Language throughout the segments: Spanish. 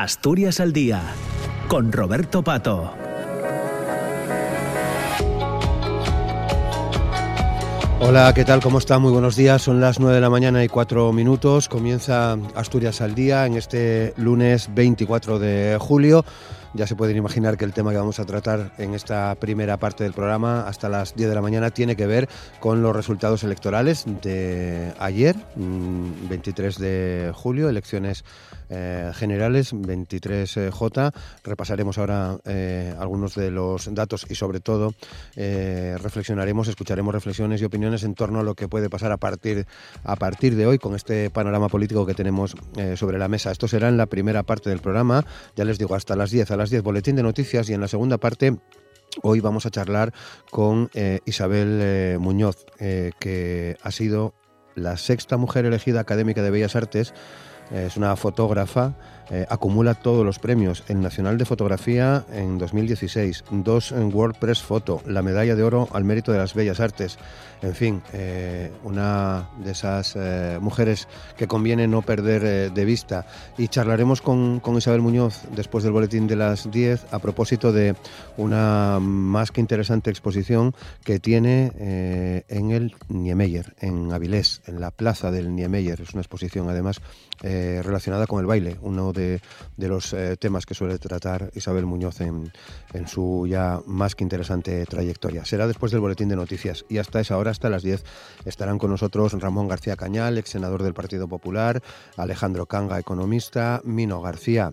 Asturias al Día, con Roberto Pato. Hola, ¿qué tal? ¿Cómo está? Muy buenos días. Son las 9 de la mañana y 4 minutos. Comienza Asturias al Día en este lunes 24 de julio. Ya se pueden imaginar que el tema que vamos a tratar en esta primera parte del programa hasta las 10 de la mañana tiene que ver con los resultados electorales de ayer, 23 mm, de julio, elecciones eh, generales, 23J. Repasaremos ahora eh, algunos de los datos y sobre todo eh, reflexionaremos, escucharemos reflexiones y opiniones en torno a lo que puede pasar a partir, a partir de hoy con este panorama político que tenemos sobre la mesa. Esto será en la primera parte del programa, ya les digo, hasta las 10, a las 10 boletín de noticias y en la segunda parte Hoy vamos a charlar con Isabel Muñoz, que ha sido la sexta mujer elegida académica de Bellas Artes es una fotógrafa, eh, acumula todos los premios. El Nacional de Fotografía en 2016, dos en WordPress Photo, la medalla de oro al mérito de las bellas artes. En fin, eh, una de esas eh, mujeres que conviene no perder de vista. Y charlaremos con, con, Isabel Muñoz después del boletín de las 10 a propósito de una más que interesante exposición que tiene en el Niemeyer, en Avilés, en la plaza del Niemeyer. Es una exposición además eh, relacionada con el baile, uno de, los eh, temas que suele tratar Isabel Muñoz en, en, su ya más que interesante trayectoria. Será después del boletín de noticias y hasta esa hora, hasta las 10, estarán con nosotros Ramón García Cañal, ex senador del Partido Popular, Alejandro Canga, economista, Mino García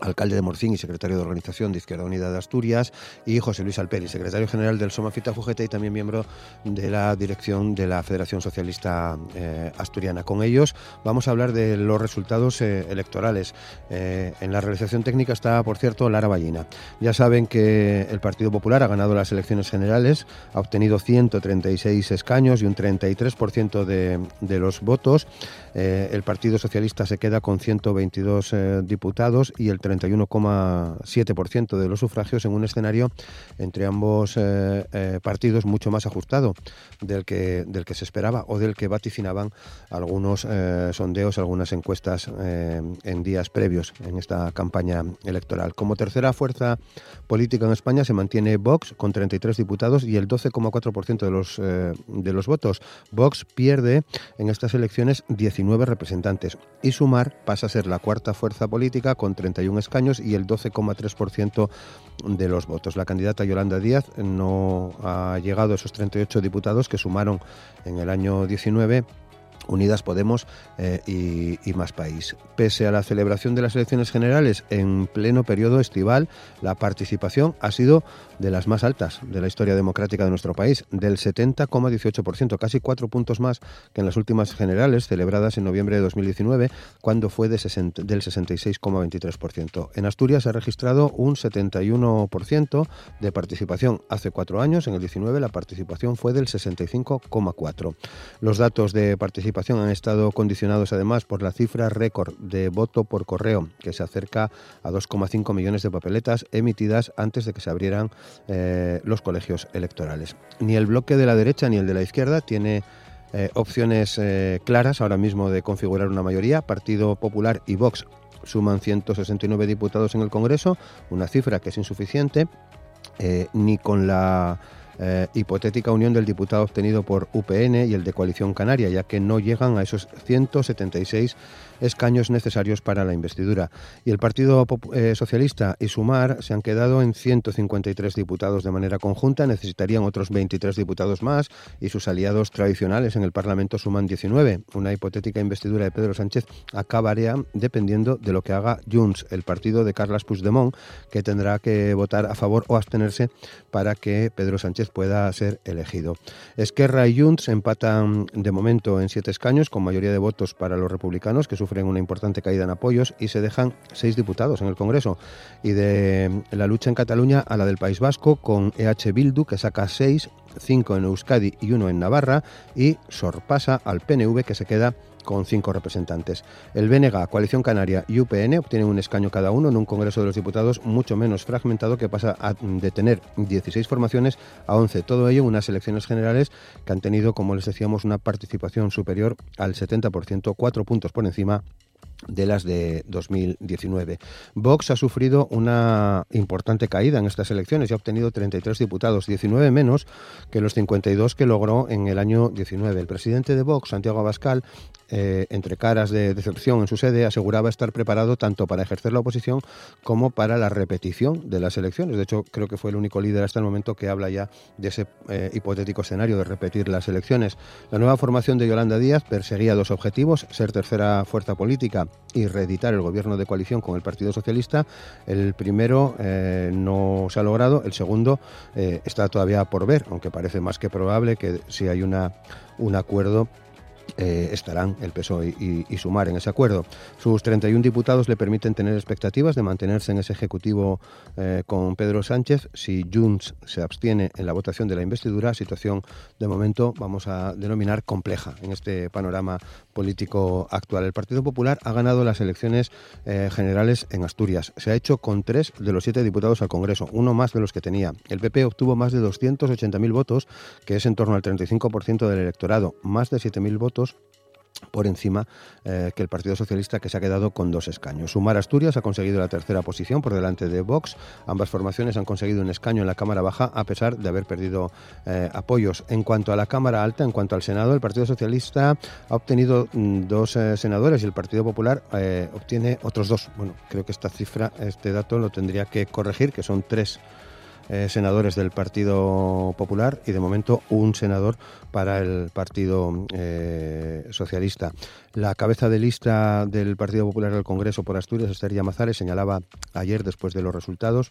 alcalde de Morcín y secretario de Organización de Izquierda Unida de Asturias, y José Luis Alperi, secretario general del Somafita Fujete y también miembro de la dirección de la Federación Socialista eh, Asturiana. Con ellos vamos a hablar de los resultados eh, electorales. Eh, en la realización técnica está, por cierto, Lara Ballina. Ya saben que el Partido Popular ha ganado las elecciones generales, ha obtenido 136 escaños y un 33% de, de los votos. El Partido Socialista se queda con 122 diputados y el 31,7% de los sufragios en un escenario entre ambos eh, eh, partidos mucho más ajustado del que, del que se esperaba o del que vaticinaban algunos eh, sondeos, algunas encuestas en días previos en esta campaña electoral. Como tercera fuerza política en España se mantiene Vox con 33 diputados y el 12,4% de los, de los votos. Vox pierde en estas elecciones 19 representantes y Sumar pasa a ser la cuarta fuerza política con 31 escaños y el 12,3% de los votos. La candidata Yolanda Díaz no ha llegado a esos 38 diputados que sumaron en el año 19 Unidas Podemos eh, y, Más País. Pese a la celebración de las elecciones generales en pleno periodo estival, la participación ha sido de las más altas de la historia democrática de nuestro país, del 70,18%, casi cuatro puntos más que en las últimas generales celebradas en noviembre de 2019, cuando fue de del 66,23%. En Asturias se ha registrado un 71% de participación. Hace cuatro años, en el 19, la participación fue del 65,4%. Los datos de participación han estado condicionados además por la cifra récord de voto por correo, que se acerca a 2,5 millones de papeletas emitidas antes de que se abrieran eh, los colegios electorales. Ni el bloque de la derecha ni el de la izquierda tiene eh, opciones eh, claras ahora mismo de configurar una mayoría. Partido Popular y Vox suman 169 diputados en el Congreso, una cifra que es insuficiente, ni con la hipotética unión del diputado obtenido por UPN y el de Coalición Canaria, ya que no llegan a esos 176 escaños necesarios para la investidura. Y el Partido eh, Socialista y Sumar se han quedado en 153 diputados de manera conjunta, necesitarían otros 23 diputados más y sus aliados tradicionales en el Parlamento suman 19. Una hipotética investidura de Pedro Sánchez acabaría dependiendo de lo que haga Junts, el partido de Carles Puigdemont, que tendrá que votar a favor o abstenerse para que Pedro Sánchez pueda ser elegido. Esquerra y Junts empatan de momento en siete escaños, con mayoría de votos para los republicanos, que sufren una importante caída en apoyos, y se dejan seis diputados en el Congreso. Y de la lucha en Cataluña a la del País Vasco, con EH Bildu, que saca seis, cinco en Euskadi y uno en Navarra, y sorpasa al PNV, que se queda con cinco representantes. El BNG, Coalición Canaria y UPN obtienen un escaño cada uno en un Congreso de los Diputados mucho menos fragmentado que pasa de tener 16 formaciones a 11. Todo ello unas elecciones generales que han tenido, como les decíamos, una participación superior al 70%, cuatro puntos por encima de las de 2019. Vox ha sufrido una importante caída en estas elecciones y ha obtenido 33 diputados, 19 menos que los 52 que logró en el año 19. El presidente de Vox, Santiago Abascal, eh, entre caras de decepción en su sede, aseguraba estar preparado tanto para ejercer la oposición como para la repetición de las elecciones. De hecho, creo que fue el único líder hasta el momento que habla ya de ese eh, hipotético escenario de repetir las elecciones. La nueva formación de Yolanda Díaz perseguía dos objetivos, ser tercera fuerza política y reeditar el gobierno de coalición con el Partido Socialista. El primero eh, no se ha logrado, el segundo eh, está todavía por ver, aunque parece más que probable que si hay una, un acuerdo eh, estarán el PSOE y, Sumar en ese acuerdo. Sus 31 diputados le permiten tener expectativas de mantenerse en ese Ejecutivo eh, con Pedro Sánchez. Si Junts se abstiene en la votación de la investidura, situación de momento vamos a denominar compleja en este panorama político actual. El Partido Popular ha ganado las elecciones eh, generales en Asturias. Se ha hecho con tres de los siete diputados al Congreso, uno más de los que tenía. El PP obtuvo más de 280.000 votos, que es en torno al 35% del electorado, más de 7.000 votos por encima eh, que el Partido Socialista que se ha quedado con dos escaños. Sumar Asturias ha conseguido la tercera posición por delante de Vox. Ambas formaciones han conseguido un escaño en la Cámara Baja a pesar de haber perdido eh, apoyos. En cuanto a la Cámara Alta, en cuanto al Senado, el Partido Socialista ha obtenido mm, dos eh, senadores y el Partido Popular obtiene otros dos. Bueno, creo que esta cifra, este dato lo tendría que corregir, que son tres eh, senadores del Partido Popular y de momento un senador para el Partido eh, Socialista. La cabeza de lista del Partido Popular del Congreso por Asturias, Esther Llamazares, señalaba ayer, después de los resultados,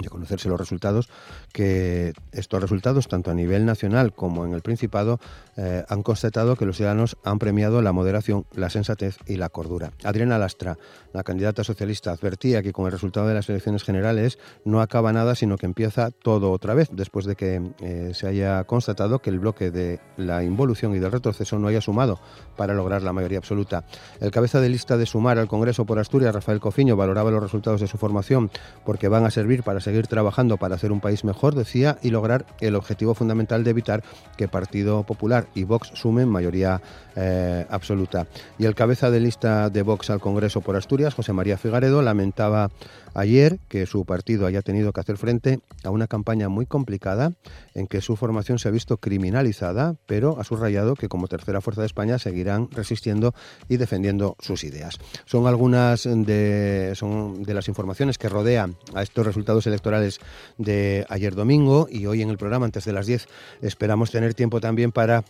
de conocerse los resultados, que estos resultados, tanto a nivel nacional como en el Principado, eh, han constatado que los ciudadanos han premiado la moderación, la sensatez y la cordura. Adriana Lastra, la candidata socialista, advertía que con el resultado de las elecciones generales no acaba nada, sino que empieza todo otra vez, después de que eh, se haya constatado que el bloque de la involución y del retroceso no haya sumado para lograr la mayoría absoluta. El cabeza de lista de sumar al Congreso por Asturias, Rafael Cofiño, valoraba los resultados de su formación porque van a servir para seguir trabajando para hacer un país mejor, decía, y lograr el objetivo fundamental de evitar que Partido Popular y Vox sumen mayoría eh, absoluta. Y el cabeza de lista de Vox al Congreso por Asturias, José María Figaredo, lamentaba ayer que su partido haya tenido que hacer frente a una campaña muy complicada en que su formación se ha visto criminalizada, pero ha subrayado que como tercera fuerza de España seguirán resistiendo y defendiendo sus ideas. Son algunas de, son de las informaciones que rodean a estos resultados electorales de ayer domingo y hoy en el programa antes de las 10 esperamos tener tiempo también para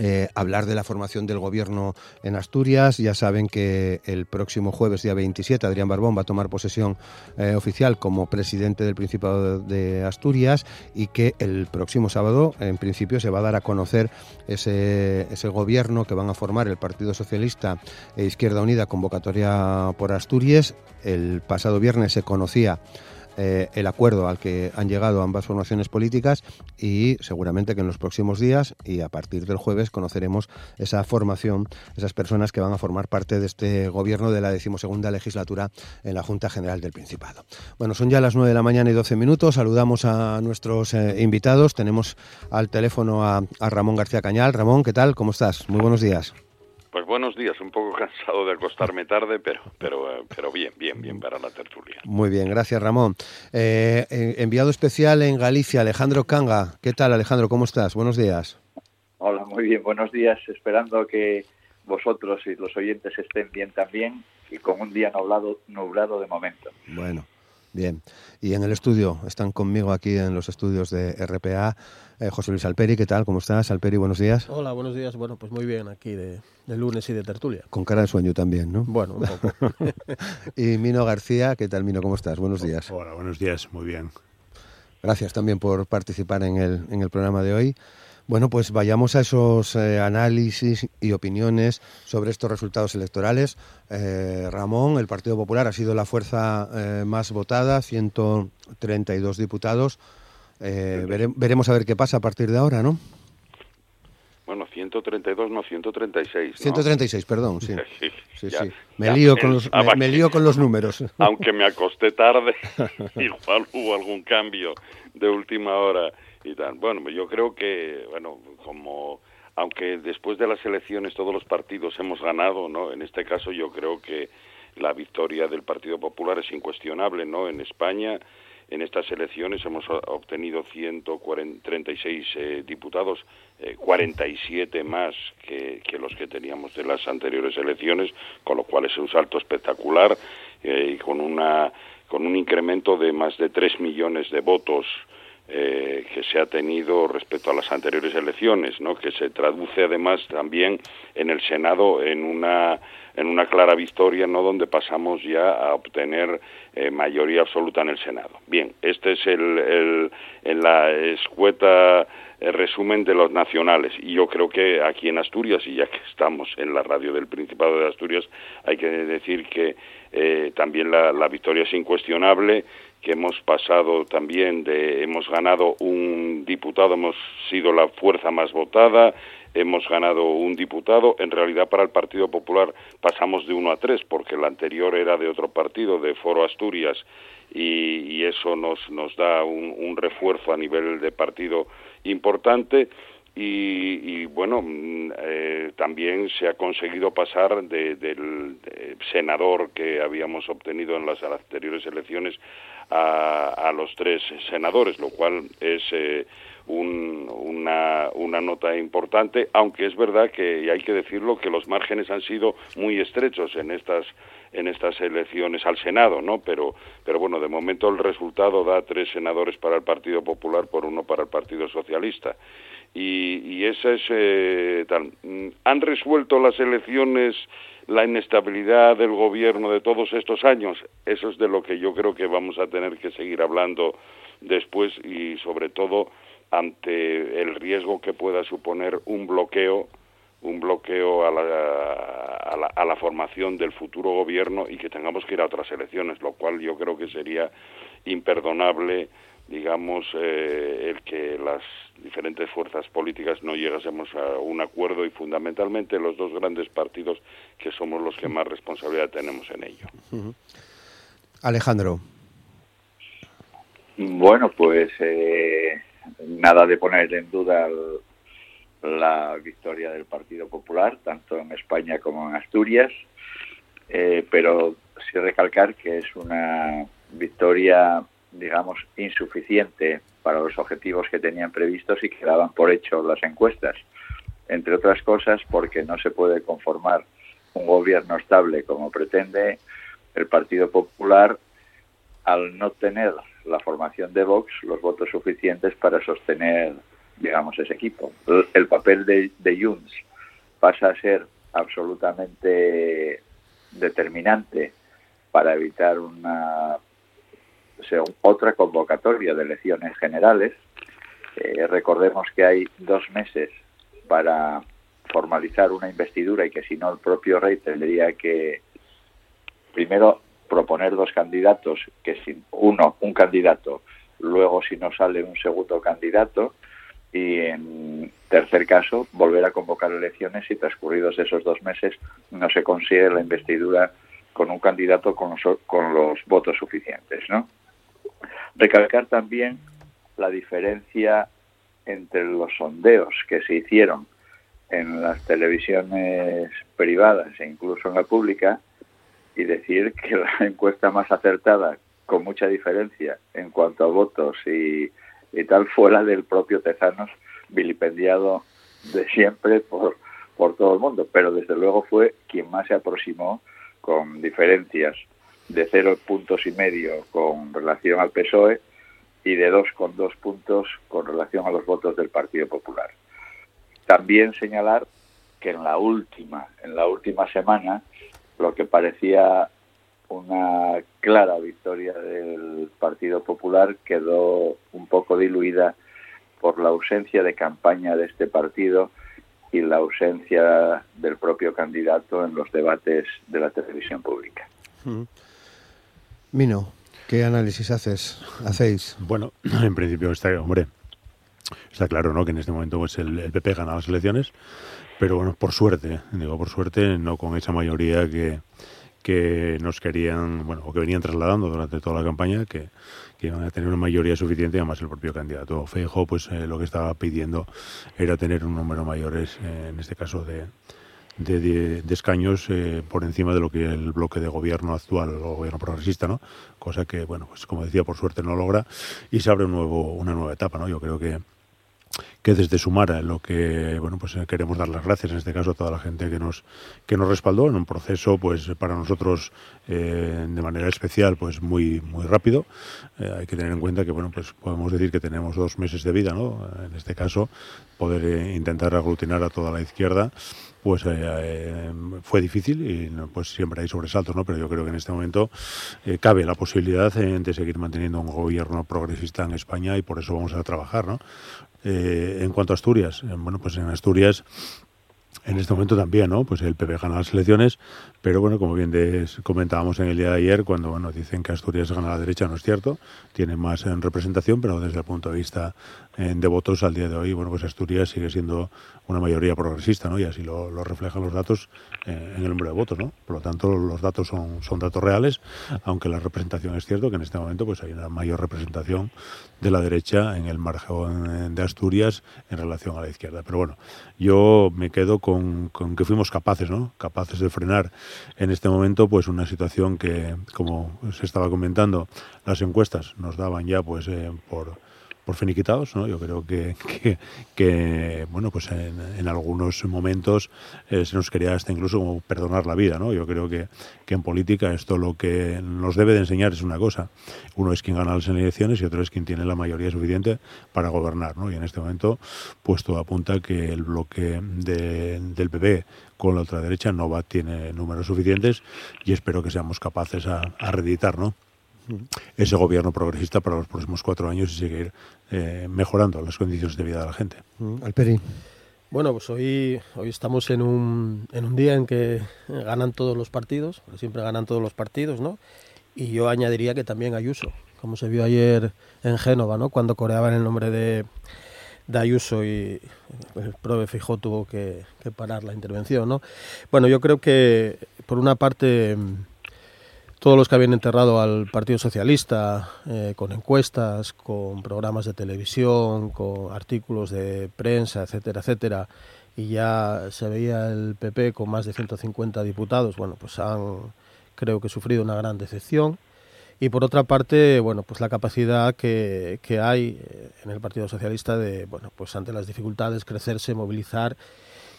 eh, hablar de la formación del gobierno en Asturias. Ya saben que el próximo jueves, día 27, Adrián Barbón va a tomar posesión eh, oficial como presidente del Principado de Asturias y que el próximo sábado, en principio, se va a dar a conocer ese, ese gobierno que van a formar el Partido Socialista e Izquierda Unida, convocatoria por Asturias. El pasado viernes se conocía eh, el acuerdo al que han llegado ambas formaciones políticas y seguramente que en los próximos días y a partir del jueves conoceremos esa formación, esas personas que van a formar parte de este gobierno de la decimosegunda legislatura en la Junta General del Principado. Bueno, son ya las 9 de la mañana y 12 minutos. Saludamos a nuestros eh, invitados. Tenemos al teléfono a Ramón García Cañal. Ramón, ¿qué tal? ¿Cómo estás? Muy buenos días. Pues buenos días, un poco cansado de acostarme tarde, pero, pero, eh, pero bien, bien, bien para la tertulia. Muy bien, gracias Ramón. Eh, enviado especial en Galicia, Alejandro Canga. ¿Qué tal Alejandro? ¿Cómo estás? Buenos días. Hola, muy bien, buenos días. Esperando que vosotros y los oyentes estén bien también y con un día nublado, nublado de momento. Bueno, bien. Y en el estudio, están conmigo aquí en los estudios de RPA eh, José Luis Alperi, ¿qué tal? ¿Cómo estás? Alperi, buenos días. Hola, buenos días. Bueno, pues muy bien aquí de, lunes y de tertulia. Con cara de sueño también, ¿no? Bueno, un poco. y Mino García, ¿qué tal, Mino? ¿Cómo estás? Buenos días. Hola, buenos días. Muy bien. Gracias también por participar en el, en el programa de hoy. Bueno, pues vayamos a esos eh, análisis y opiniones sobre estos resultados electorales. Eh, Ramón, el Partido Popular ha sido la fuerza más votada, 132 diputados. Eh, veremos a ver qué pasa a partir de ahora, ¿no? Bueno, 132, no 136. 136, perdón, sí. sí, sí, Me, lío con los, me, lío con los números. Aunque me acosté tarde, igual hubo algún cambio de última hora tal. Bueno, yo creo que, bueno, como aunque después de las elecciones todos los partidos hemos ganado, ¿no? En este caso yo creo que la victoria del Partido Popular es incuestionable, ¿no? En España en estas elecciones hemos obtenido 136 eh, diputados, 47 eh, más que, los que teníamos de las anteriores elecciones, con lo cual es un salto espectacular eh, y con, una, con un incremento de más de 3 millones de votos que se ha tenido respecto a las anteriores elecciones, ¿no? que se traduce además también en el Senado en una en una clara victoria, ¿no? Donde pasamos ya a obtener eh, mayoría absoluta en el Senado. Bien, este es el, en la escueta el eh, resumen de los nacionales. Y yo creo que aquí en Asturias, y ya que estamos en la radio del Principado de Asturias, hay que decir que eh, también la, la victoria es incuestionable que hemos pasado también de hemos ganado un diputado, hemos sido la fuerza más votada, hemos ganado un diputado. En realidad, para el Partido Popular pasamos de uno a tres, porque el anterior era de otro partido, de Foro Asturias, y, eso nos, nos da un, refuerzo a nivel de partido importante. Y, bueno, mm, eh, también se ha conseguido pasar del senador que habíamos obtenido en las anteriores elecciones a, los tres senadores, lo cual es eh, una, una nota importante, aunque es verdad que, y hay que decirlo, que los márgenes han sido muy estrechos en estas en estas elecciones al Senado, ¿no? Pero, pero bueno, de momento el resultado da tres senadores para el Partido Popular por uno para el Partido Socialista. Y, y ese es eh, tal. ¿Han resuelto las elecciones la inestabilidad del gobierno de todos estos años? Eso es de lo que yo creo que vamos a tener que seguir hablando después y sobre todo ante el riesgo que pueda suponer un bloqueo un bloqueo a la, a la, formación del futuro gobierno y que tengamos que ir a otras elecciones, lo cual yo creo que sería imperdonable, digamos, eh, el que las diferentes fuerzas políticas no llegásemos a un acuerdo y fundamentalmente los dos grandes partidos que somos los que más responsabilidad tenemos en ello. Alejandro. Bueno, pues eh, nada de poner en duda la victoria del Partido Popular, tanto en España como en Asturias, eh, pero sí recalcar que es una victoria, digamos, insuficiente para los objetivos que tenían previstos y que daban por hecho las encuestas. Entre otras cosas, porque no se puede conformar un gobierno estable como pretende el Partido Popular al no tener la formación de Vox los votos suficientes para sostener, digamos, ese equipo. El, papel de, de Junts pasa a ser absolutamente determinante para evitar una otra convocatoria de elecciones generales. Eh, recordemos que hay dos meses para formalizar una investidura y que si no el propio rey tendría que primero proponer dos candidatos, que si uno, un candidato, luego si no sale un segundo candidato, y en tercer caso, volver a convocar elecciones y transcurridos esos dos meses no se consigue la investidura con un candidato con los, con los votos suficientes. ¿no? Recalcar también la diferencia entre los sondeos que se hicieron en las televisiones privadas e incluso en la pública y decir que la encuesta más acertada, con mucha diferencia en cuanto a votos y, tal, fue la del propio Tezanos, vilipendiado de siempre por, por todo el mundo, pero desde luego fue quien más se aproximó con diferencias de cero puntos y medio con relación al PSOE y de dos con dos puntos con relación a los votos del Partido Popular. También señalar que en la última, en la última semana, lo que parecía una clara victoria del Partido Popular quedó un poco diluida por la ausencia de campaña de este partido y la ausencia del propio candidato en los debates de la televisión pública. Mino, ¿qué análisis haces, hacéis? Bueno, en principio está, hombre, está claro, ¿no? Que en este momento pues el, PP gana las elecciones, pero bueno, por suerte, digo por suerte, no con esa mayoría que, que nos querían, bueno, o que venían trasladando durante toda la campaña, que, que iban a tener una mayoría suficiente además el propio candidato Feijo, pues eh, lo que estaba pidiendo era tener un número mayor, eh, en este caso de, de, de, escaños eh, por encima de lo que el bloque de gobierno actual, el gobierno progresista, ¿no? Cosa que, bueno, pues como decía, por suerte no logra y se abre un nuevo, una nueva etapa, ¿no? Yo creo que que desde Sumara lo que bueno pues queremos dar las gracias en este caso a toda la gente que nos que nos respaldó en un proceso pues para nosotros eh, de manera especial pues muy muy rápido eh, hay que tener en cuenta que bueno pues podemos decir que tenemos dos meses de vida no en este caso poder eh, intentar aglutinar a toda la izquierda pues eh, eh, fue difícil y pues siempre hay sobresaltos, ¿no? Pero yo creo que en este momento eh, cabe la posibilidad eh, de seguir manteniendo un gobierno progresista en España y por eso vamos a trabajar, ¿no? En cuanto a Asturias, bueno, pues en Asturias en este momento también, ¿no? Pues el PP gana las elecciones, pero bueno, como bien des, comentábamos en el día de ayer, cuando bueno, dicen que Asturias gana la derecha, no es cierto, tiene más en representación, pero desde el punto de vista en, de votos al día de hoy, bueno, pues Asturias sigue siendo una mayoría progresista, ¿no? Y así lo, lo reflejan los datos eh, en el número de votos, ¿no? Por lo tanto, los datos son, son datos reales, aunque la representación es cierto que en este momento pues hay una mayor representación de la derecha en el margen de Asturias en relación a la izquierda. Pero bueno, yo me quedo con, con que fuimos capaces, ¿no? Capaces de frenar en este momento pues una situación que, como se estaba comentando, las encuestas nos daban ya pues eh, por por finiquitados, ¿no? Yo creo que, que, bueno, pues en, en algunos momentos eh, se nos quería hasta incluso como perdonar la vida, ¿no? Yo creo que, que en política esto lo que nos debe de enseñar es una cosa. Uno es quien gana las elecciones y otro es quien tiene la mayoría suficiente para gobernar, ¿no? Y en este momento, pues todo apunta que el bloque de, del PP con la ultraderecha no va, tiene números suficientes y espero que seamos capaces a, a reeditar, ¿no? Ese gobierno progresista para los próximos cuatro años y seguir eh, mejorando las condiciones de vida de la gente. Alperi. Bueno, pues hoy, hoy estamos en un, en un día en que ganan todos los partidos, siempre ganan todos los partidos, ¿no? Y yo añadiría que también Ayuso, como se vio ayer en Génova, ¿no? Cuando coreaban el nombre de, de Ayuso y el prove Fijó tuvo que, que parar la intervención, ¿no? Bueno, yo creo que por una parte todos los que habían enterrado al Partido Socialista eh, con encuestas, con programas de televisión, con artículos de prensa, etcétera, etcétera, y ya se veía el PP con más de 150 diputados, bueno, pues han creo que sufrido una gran decepción. Y por otra parte, bueno, pues la capacidad que, que hay eh, en el Partido Socialista de, bueno, pues ante las dificultades, crecerse, movilizar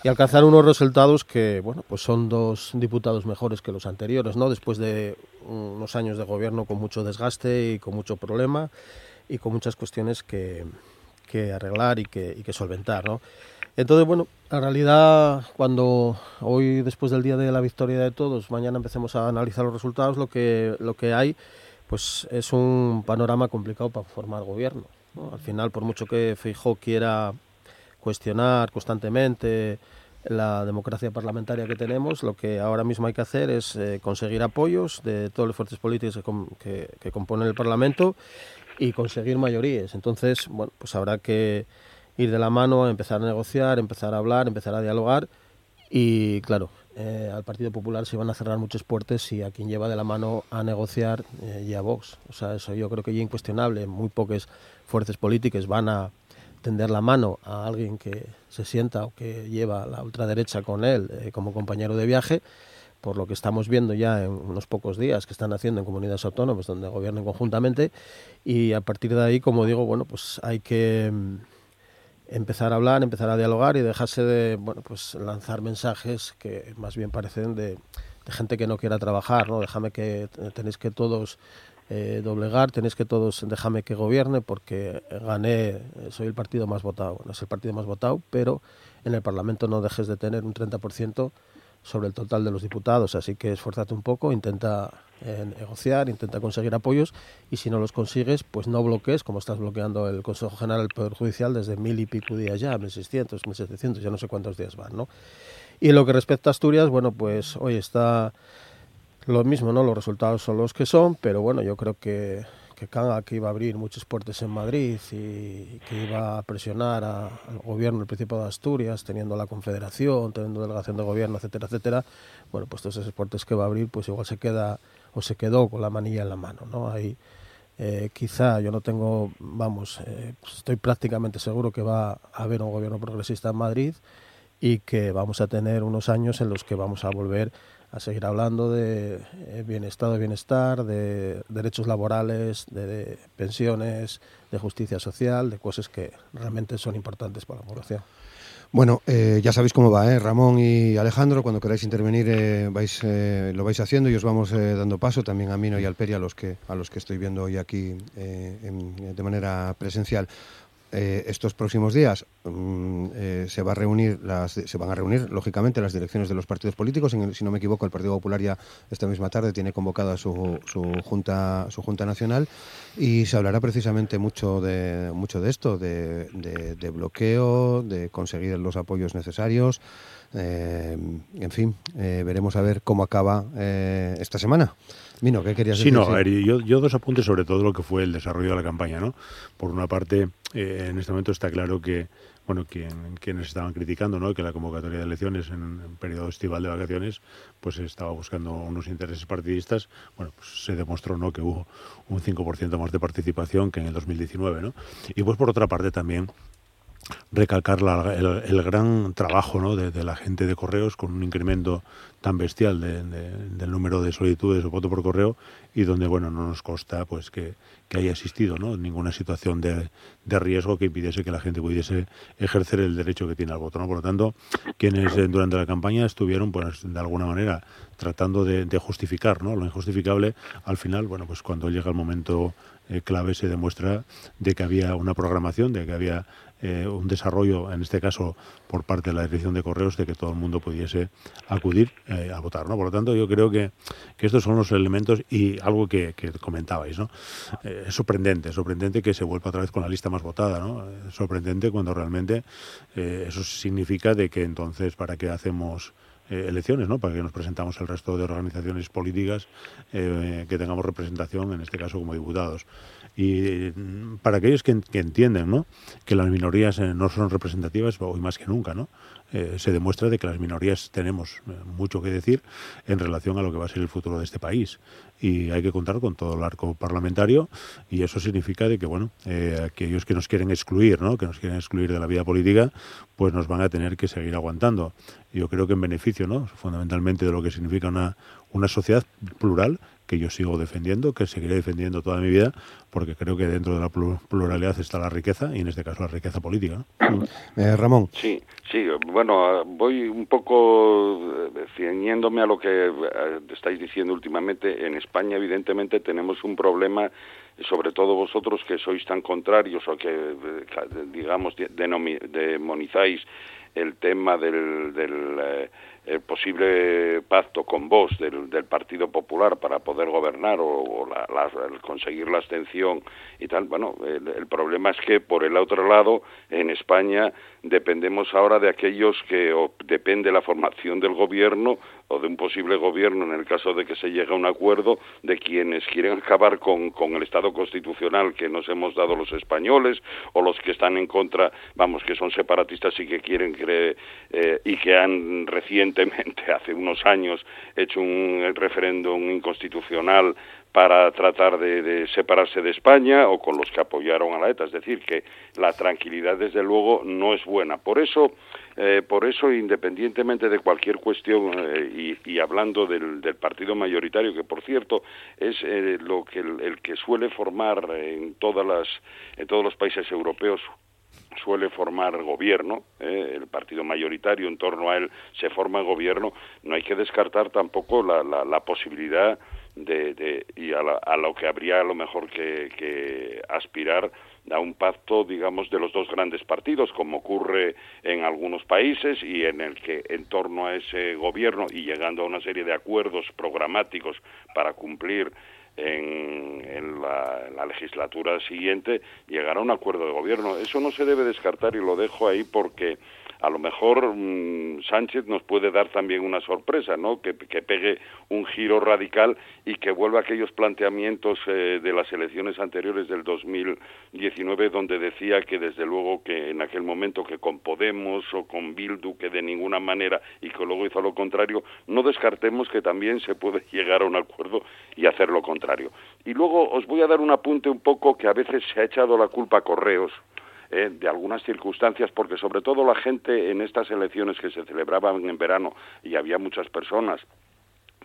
y alcanzar unos resultados que, bueno, pues son dos diputados mejores que los anteriores, ¿no? Después de unos años de gobierno con mucho desgaste y con mucho problema y con muchas cuestiones que, que arreglar y que, que solventar, ¿no? Entonces, bueno, la realidad, cuando hoy, después del día de la victoria de todos, mañana empecemos a analizar los resultados, lo que, lo que hay, pues es un panorama complicado para formar gobierno. ¿no? Al final, por mucho que Feijó quiera cuestionar constantemente la democracia parlamentaria que tenemos, lo que ahora mismo hay que hacer es eh, conseguir apoyos de todas las fuerzas políticas que, com que, que, componen el Parlamento y conseguir mayorías. Entonces, bueno, pues habrá que ir de la mano, empezar a negociar, empezar a hablar, empezar a dialogar y, claro, eh, al Partido Popular se van a cerrar muchas puertas y a quien lleva de la mano a negociar eh, y. O sea, eso yo creo que es incuestionable. Muy pocas fuerzas políticas van a tender la mano a alguien que se sienta o que lleva la ultraderecha con él eh, como compañero de viaje, por lo que estamos viendo ya en unos pocos días que están haciendo en comunidades autónomas donde gobiernan conjuntamente y a partir de ahí, como digo, bueno, pues hay que mm, empezar a hablar, empezar a dialogar y dejarse de, bueno, pues lanzar mensajes que más bien parecen de, de gente que no quiera trabajar, ¿no? Déjame que tenéis que todos eh, doblegar, tenéis que todos, déjame que gobierne porque gané, soy el partido más votado. No es el partido más votado, pero en el Parlamento no dejes de tener un 30% sobre el total de los diputados, así que esfuérzate un poco, intenta eh, negociar, intenta conseguir apoyos y si no los consigues, pues no bloquees, como estás bloqueando el Consejo General del Poder Judicial desde mil y pico días ya, 1600, 1700, ya no sé cuántos días van, ¿no? Y en lo que respecta a Asturias, bueno, pues hoy está lo mismo, ¿no? Los resultados son los que son, pero bueno, yo creo que, que Canga que iba a abrir muchas puertas en Madrid y que iba a presionar al gobierno del Principado de Asturias, teniendo la Confederación, teniendo delegación de gobierno, etcétera, etcétera, bueno, pues todas esas puertas que va a abrir, pues igual se queda o se quedó con la manilla en la mano, ¿no? Ahí eh, quizá yo no tengo, vamos, eh, pues estoy prácticamente seguro que va a haber un gobierno progresista en Madrid y que vamos a tener unos años en los que vamos a volver a seguir hablando de eh, bienestar, de bienestar, de derechos laborales, de pensiones, de justicia social, de cosas que realmente son importantes para la población. Bueno, eh, ya sabéis cómo va, ¿eh? Ramón y Alejandro, cuando queráis intervenir eh, vais, eh, lo vais haciendo y os vamos dando paso, también a Mino y al Peri, a los que, a los que estoy viendo hoy aquí de manera presencial. Eh, estos próximos días mm, eh, se va a reunir las, se van a reunir lógicamente las direcciones de los partidos políticos. Si no me equivoco el Partido Popular ya esta misma tarde tiene convocada su, junta su junta nacional. Y se hablará precisamente mucho de mucho de esto de, bloqueo de conseguir los apoyos necesarios. Eh, en fin, veremos a ver cómo acaba esta semana. Mino, ¿qué querías decir? Sí, no, yo, yo, dos apuntes sobre todo lo que fue el desarrollo de la campaña, ¿no? Por una parte, en este momento está claro que, bueno, quien, quienes estaban criticando, ¿no? Que la convocatoria de elecciones en, un periodo estival de vacaciones, pues estaba buscando unos intereses partidistas, bueno, pues se demostró, ¿no? Que hubo un 5% más de participación que en el 2019, ¿no? Y pues por otra parte también recalcar el, gran trabajo ¿no? de, la gente de correos con un incremento tan bestial del número de solicitudes o voto por correo y donde bueno no nos consta pues que, haya existido ¿no? ninguna situación de, riesgo que impidiese que la gente pudiese ejercer el derecho que tiene al voto ¿no? por lo tanto quienes eh, durante la campaña estuvieron pues de alguna manera tratando de, justificar ¿no? lo injustificable al final bueno pues cuando llega el momento eh, clave se demuestra de que había una programación de que había eh, un desarrollo, en este caso por parte de la dirección de correos, de que todo el mundo pudiese acudir eh, a votar. ¿no? Por lo tanto, yo creo que, estos son los elementos y algo que, comentabais. ¿no? Eh, es sorprendente, sorprendente que se vuelva otra vez con la lista más votada. ¿no? Sorprendente cuando realmente eso significa de que entonces, ¿para qué hacemos elecciones, ¿no? Para que nos presentamos el resto de organizaciones políticas que tengamos representación, en este caso como diputados y para aquellos que, entienden ¿no? que las minorías eh, no son representativas hoy más que nunca ¿no? Eh, se demuestra de que las minorías tenemos eh, mucho que decir en relación a lo que va a ser el futuro de este país y hay que contar con todo el arco parlamentario y eso significa de que bueno aquellos que nos quieren excluir ¿no? que nos quieren excluir de la vida política pues nos van a tener que seguir aguantando yo creo que en beneficio no fundamentalmente de lo que significa una una sociedad plural que yo sigo defendiendo, que seguiré defendiendo toda mi vida, porque creo que dentro de la pluralidad está la riqueza y en este caso la riqueza política. Eh, Ramón. Sí, sí, bueno, voy un poco eh, ciñéndome a lo que eh, estáis diciendo últimamente. En España, evidentemente, tenemos un problema sobre todo vosotros que sois tan contrarios o que, digamos, demonizáis el tema del, del el posible pacto con vos del, del Partido Popular para poder gobernar o, conseguir la abstención y tal. Bueno, el, problema es que por el otro lado, en España dependemos ahora de aquellos que o depende la formación del gobierno o de un posible gobierno en el caso de que se llegue a un acuerdo de quienes quieren acabar con, con el Estado constitucional que nos hemos dado los españoles o los que están en contra, vamos, que son separatistas y que quieren creer eh, y que han recientemente, hace unos años, hecho un referéndum inconstitucional para tratar de, separarse de España o con los que apoyaron a la ETA. Es decir, que la tranquilidad, desde luego, no es buena. Por eso, eh, por eso independientemente de cualquier cuestión eh, y, hablando del, partido mayoritario, que por cierto es eh, lo que el, que suele formar en todas las en todos los países europeos suele formar gobierno, el partido mayoritario en torno a él se forma gobierno, no hay que descartar tampoco la, la posibilidad de, y a, lo que habría a lo mejor que, aspirar a un pacto, digamos, de los dos grandes partidos, como ocurre en algunos países y en el que en torno a ese gobierno y llegando a una serie de acuerdos programáticos para cumplir en, la, legislatura siguiente llegar a un acuerdo de gobierno. Eso no se debe descartar y lo dejo ahí porque a lo mejor mm, Sánchez nos puede dar también una sorpresa, ¿no? Que, pegue un giro radical y que vuelva a aquellos planteamientos eh, de las elecciones anteriores del 2019 donde decía que desde luego que en aquel momento que con Podemos o con Bildu que de ninguna manera y que luego hizo lo contrario, no descartemos que también se puede llegar a un acuerdo y hacer lo contrario. Y luego os voy a dar un apunte un poco que a veces se ha echado la culpa a Correos eh, de algunas circunstancias, porque sobre todo la gente en estas elecciones que se celebraban en verano y había muchas personas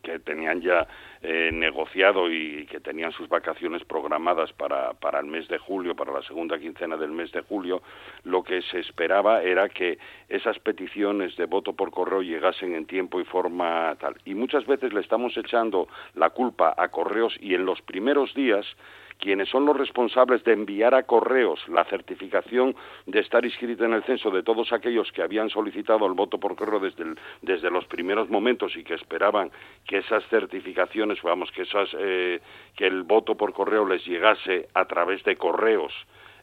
que tenían ya eh, negociado y que tenían sus vacaciones programadas para, para el mes de julio, para la segunda quincena del mes de julio, lo que se esperaba era que esas peticiones de voto por correo llegasen en tiempo y forma tal. Y muchas veces le estamos echando la culpa a correos y en los primeros días quienes son los responsables de enviar a correos la certificación de estar inscrito en el censo de todos aquellos que habían solicitado el voto por correo desde, desde los primeros momentos y que esperaban que esas certificaciones, vamos, que, esas, eh, que el voto por correo les llegase a través de correos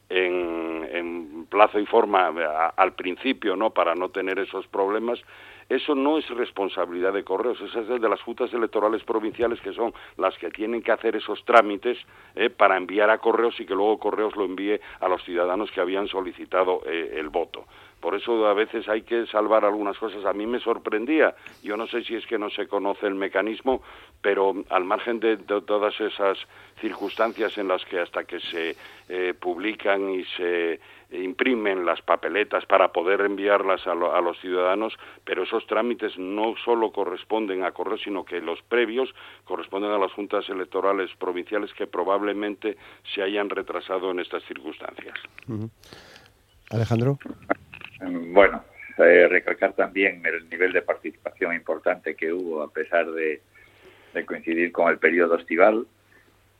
en, en plazo y forma al principio, ¿no? Para no tener esos problemas, eso no es responsabilidad de correos, eso es de las juntas electorales provinciales que son las que tienen que hacer esos trámites eh, para enviar a correos y que luego correos lo envíe a los ciudadanos que habían solicitado eh, el voto. Por eso a veces hay que salvar algunas cosas. A mí me sorprendía, yo no sé si es que no se conoce el mecanismo, pero al margen de, todas esas circunstancias en las que hasta que se eh, publican y se imprimen las papeletas para poder enviarlas a, los ciudadanos, pero esos trámites no solo corresponden a correo, sino que los previos corresponden a las juntas electorales provinciales que probablemente se hayan retrasado en estas circunstancias. Alejandro. Bueno, eh, recalcar también el nivel de participación importante que hubo a pesar de, de coincidir con el periodo estival,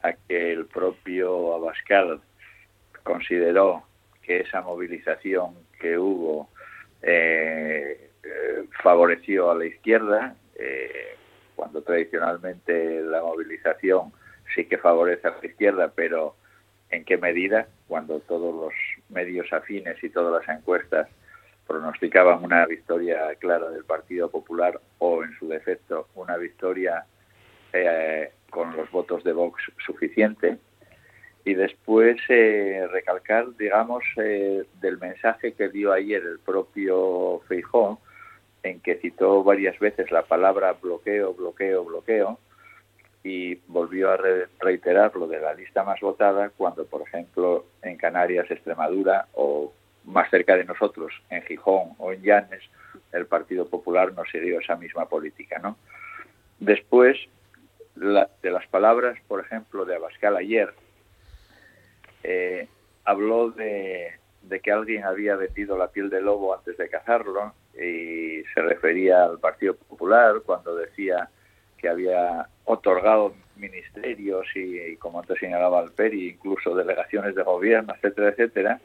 a que el propio Abascal consideró que esa movilización que hubo eh, eh, favoreció a la izquierda, eh, cuando tradicionalmente la movilización sí que favorece a la izquierda, pero ¿en qué medida? Cuando todos los medios afines y todas las encuestas pronosticaban una victoria clara del Partido Popular o, en su defecto, una victoria con los votos de Vox suficiente, y después eh, recalcar, digamos, eh, del mensaje que dio ayer el propio Feijó, en que citó varias veces la palabra bloqueo, bloqueo, bloqueo, y volvió a reiterar lo de la lista más votada cuando, por ejemplo, en Canarias, Extremadura o más cerca de nosotros, en Gijón o en Llanes, el Partido Popular no siguió esa misma política, ¿no? Después, de las palabras, por ejemplo, de Abascal ayer, eh, habló de, que alguien había vendido la piel de lobo antes de cazarlo y se refería al Partido Popular cuando decía que había otorgado ministerios y, como antes señalaba Alperi, incluso delegaciones de gobierno, etcétera, etcétera.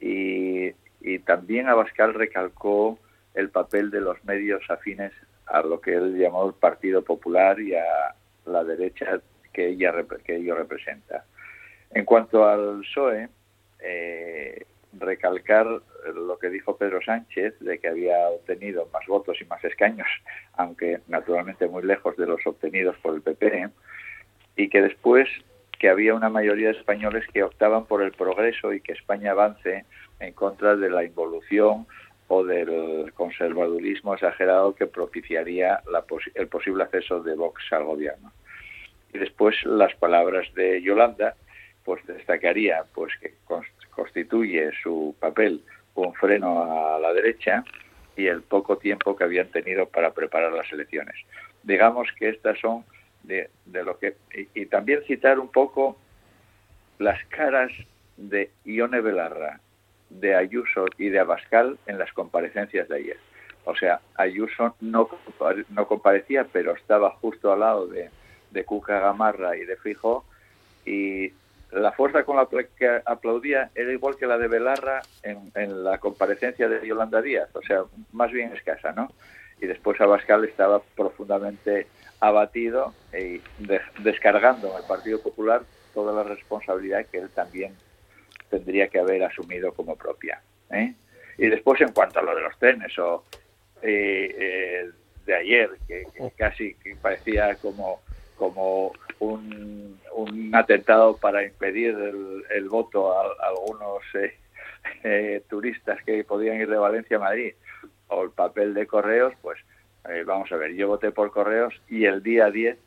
Y, y también Abascal recalcó el papel de los medios afines a lo que él llamó el Partido Popular y a la derecha que ella que ello representa. En cuanto al PSOE, eh, recalcar lo que dijo Pedro Sánchez de que había obtenido más votos y más escaños, aunque naturalmente muy lejos de los obtenidos por el PP, y que después que había una mayoría de españoles que optaban por el progreso y que España avance en contra de la involución o del conservadurismo exagerado que propiciaría el posible acceso de Vox al gobierno. Y después las palabras de Yolanda, pues destacaría pues que constituye su papel un freno a la derecha y el poco tiempo que habían tenido para preparar las elecciones. Digamos que estas son de, lo que y, también citar un poco las caras de Ione Belarra, de Ayuso y de Abascal en las comparecencias de ayer. O sea, Ayuso no, no comparecía, pero estaba justo al lado de, de Cuca Gamarra y de Fijo y la fuerza con la que aplaudía era igual que la de Belarra en, la comparecencia de Yolanda Díaz, o sea, más bien escasa, ¿no? Y después Abascal estaba profundamente abatido y descargando en el Partido Popular toda la responsabilidad que él también tendría que haber asumido como propia. ¿eh? Y después, en cuanto a lo de los trenes o eh, de ayer, que, casi parecía como, como un, un atentado para impedir el, voto a, algunos eh, eh, turistas que podían ir de Valencia a Madrid, o el papel de correos, pues eh, vamos a ver, yo voté por correos y el día 10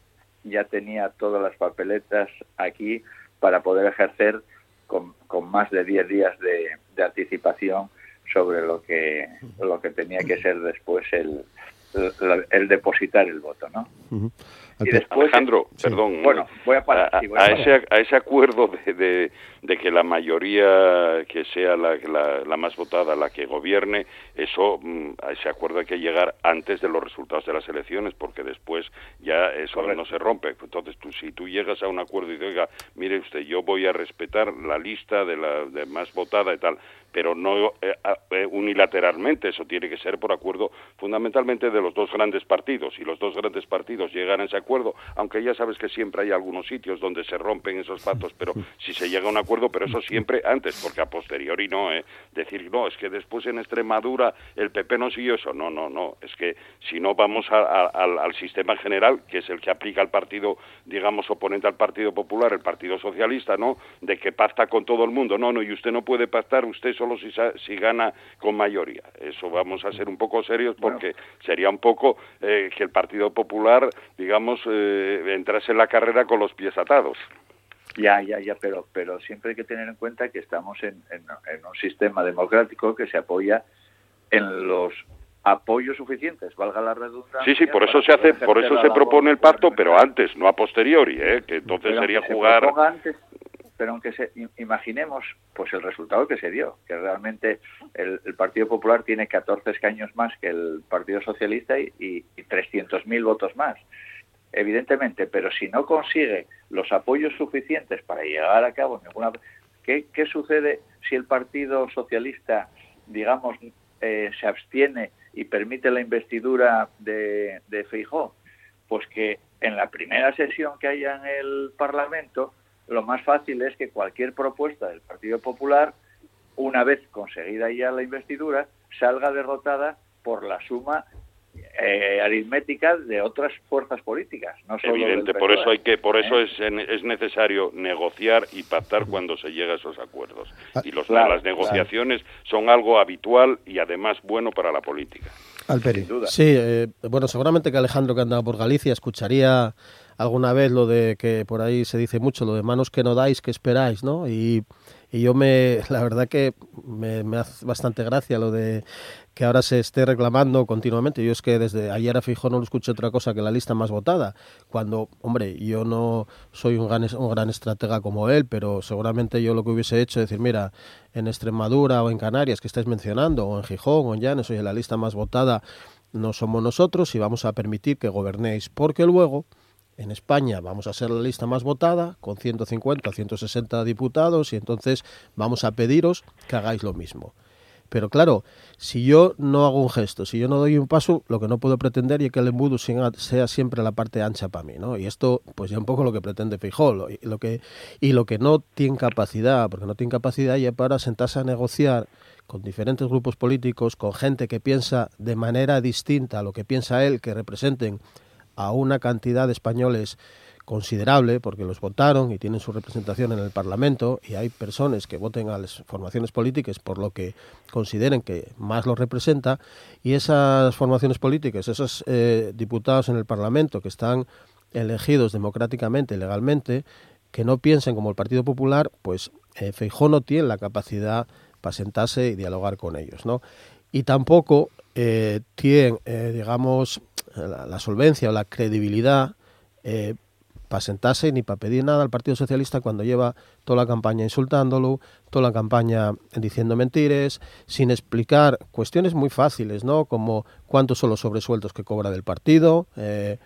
ya tenía todas las papeletas aquí para poder ejercer con, con más de 10 días de, de anticipación sobre lo que lo que tenía que ser después el, el, depositar el voto, ¿no? Y después, Alejandro, perdón. Bueno, voy a parar. A, ese, a ese acuerdo de, de, que la mayoría que sea la, la, más votada la que gobierne, eso, mm, a ese acuerdo hay que llegar antes de los resultados de las elecciones, porque después ya eso no se rompe. Entonces, tú, si tú llegas a un acuerdo y dices, oiga, mire usted, yo voy a respetar la lista de la de más votada y tal, pero no eh, eh, unilateralmente, eso tiene que ser por acuerdo fundamentalmente de los dos grandes partidos, y los dos grandes partidos llegan a ese acuerdo, aunque ya sabes que siempre hay algunos sitios donde se rompen esos pactos, pero si se llega a un acuerdo, pero eso siempre antes, porque a posteriori no, ¿eh? decir, no, es que después en Extremadura el PP no siguió eso, no, no, no, es que si no vamos al, al sistema general, que es el que aplica el partido, digamos, oponente al Partido Popular, el Partido Socialista, ¿no?, de que pacta con todo el mundo, no, no, y usted no puede pactar, usted solo solo si, si gana con mayoría. Eso vamos a ser un poco serios porque sería un poco eh, que el Partido Popular, digamos, eh, entrase en la carrera con los pies atados. Ya, ya, ya, pero, pero siempre hay que tener en cuenta que estamos en, en, un sistema democrático que se apoya en los apoyos suficientes, valga la redundancia. Sí, sí, por eso se hace, por eso se propone el pacto, pero antes, no a posteriori, ¿eh? que entonces sería jugar pero aunque se, imaginemos pues el resultado que se dio, que realmente el, Partido Popular tiene 14 escaños más que el Partido Socialista y, y, 300.000 votos más. Evidentemente, pero si no consigue los apoyos suficientes para llegar a cabo ninguna... ¿Qué, qué sucede si el Partido Socialista, digamos, eh, se abstiene y permite la investidura de, de Feijó? Pues que en la primera sesión que haya en el Parlamento lo más fácil es que cualquier propuesta del Partido Popular, una vez conseguida ya la investidura, salga derrotada por la suma eh, aritmética de otras fuerzas políticas. No solo Evidente, por eso hay que, por eso ¿eh? es, es necesario negociar y pactar cuando se llega a esos acuerdos. Ah, y los, las negociaciones son algo habitual y además bueno para la política. Alperi. Sí, eh, bueno, seguramente que Alejandro que andaba por Galicia escucharía alguna vez lo de que por ahí se dice mucho, lo de manos que no dais, que esperáis, ¿no? Y, y yo me, la verdad que me, hace bastante gracia lo de que ahora se esté reclamando continuamente. Yo es que desde ayer a Fijo no lo escuché otra cosa que la lista más votada, cuando, hombre, yo no soy un gran, un gran estratega como él, pero seguramente yo lo que hubiese hecho es decir, mira, en Extremadura o en Canarias que estáis mencionando, o en Gijón o en Llanes, oye, la lista más votada no somos nosotros y vamos a permitir que gobernéis, porque luego en España vamos a ser la lista más votada, con 150 160 diputados, y entonces vamos a pediros que hagáis lo mismo. Pero claro, si yo no hago un gesto, si yo no doy un paso, lo que no puedo pretender es que el embudo sea siempre la parte ancha para mí, ¿no? Y esto, pues ya un poco lo que pretende Fijol, y lo que, y lo que no tiene capacidad, porque no tiene capacidad ya para sentarse a negociar con diferentes grupos políticos, con gente que piensa de manera distinta a lo que piensa él, que representen a una cantidad de españoles considerable, porque los votaron y tienen su representación en el Parlamento, y hay personas que voten a las formaciones políticas por lo que consideren que más los representa, y esas formaciones políticas, esos eh, diputados en el Parlamento que están elegidos democráticamente y legalmente, que no piensen como el Partido Popular, pues eh, Feijó no tiene la capacidad para sentarse y dialogar con ellos, ¿no? Y tampoco eh, tiene, eh, digamos, la, solvencia o la credibilidad eh, para sentarse ni para pedir nada al Partido Socialista cuando lleva toda la campaña insultándolo, toda la campaña diciendo mentiras, sin explicar cuestiones muy fáciles, ¿no? Como cuántos son los sobresueltos que cobra del partido, eh,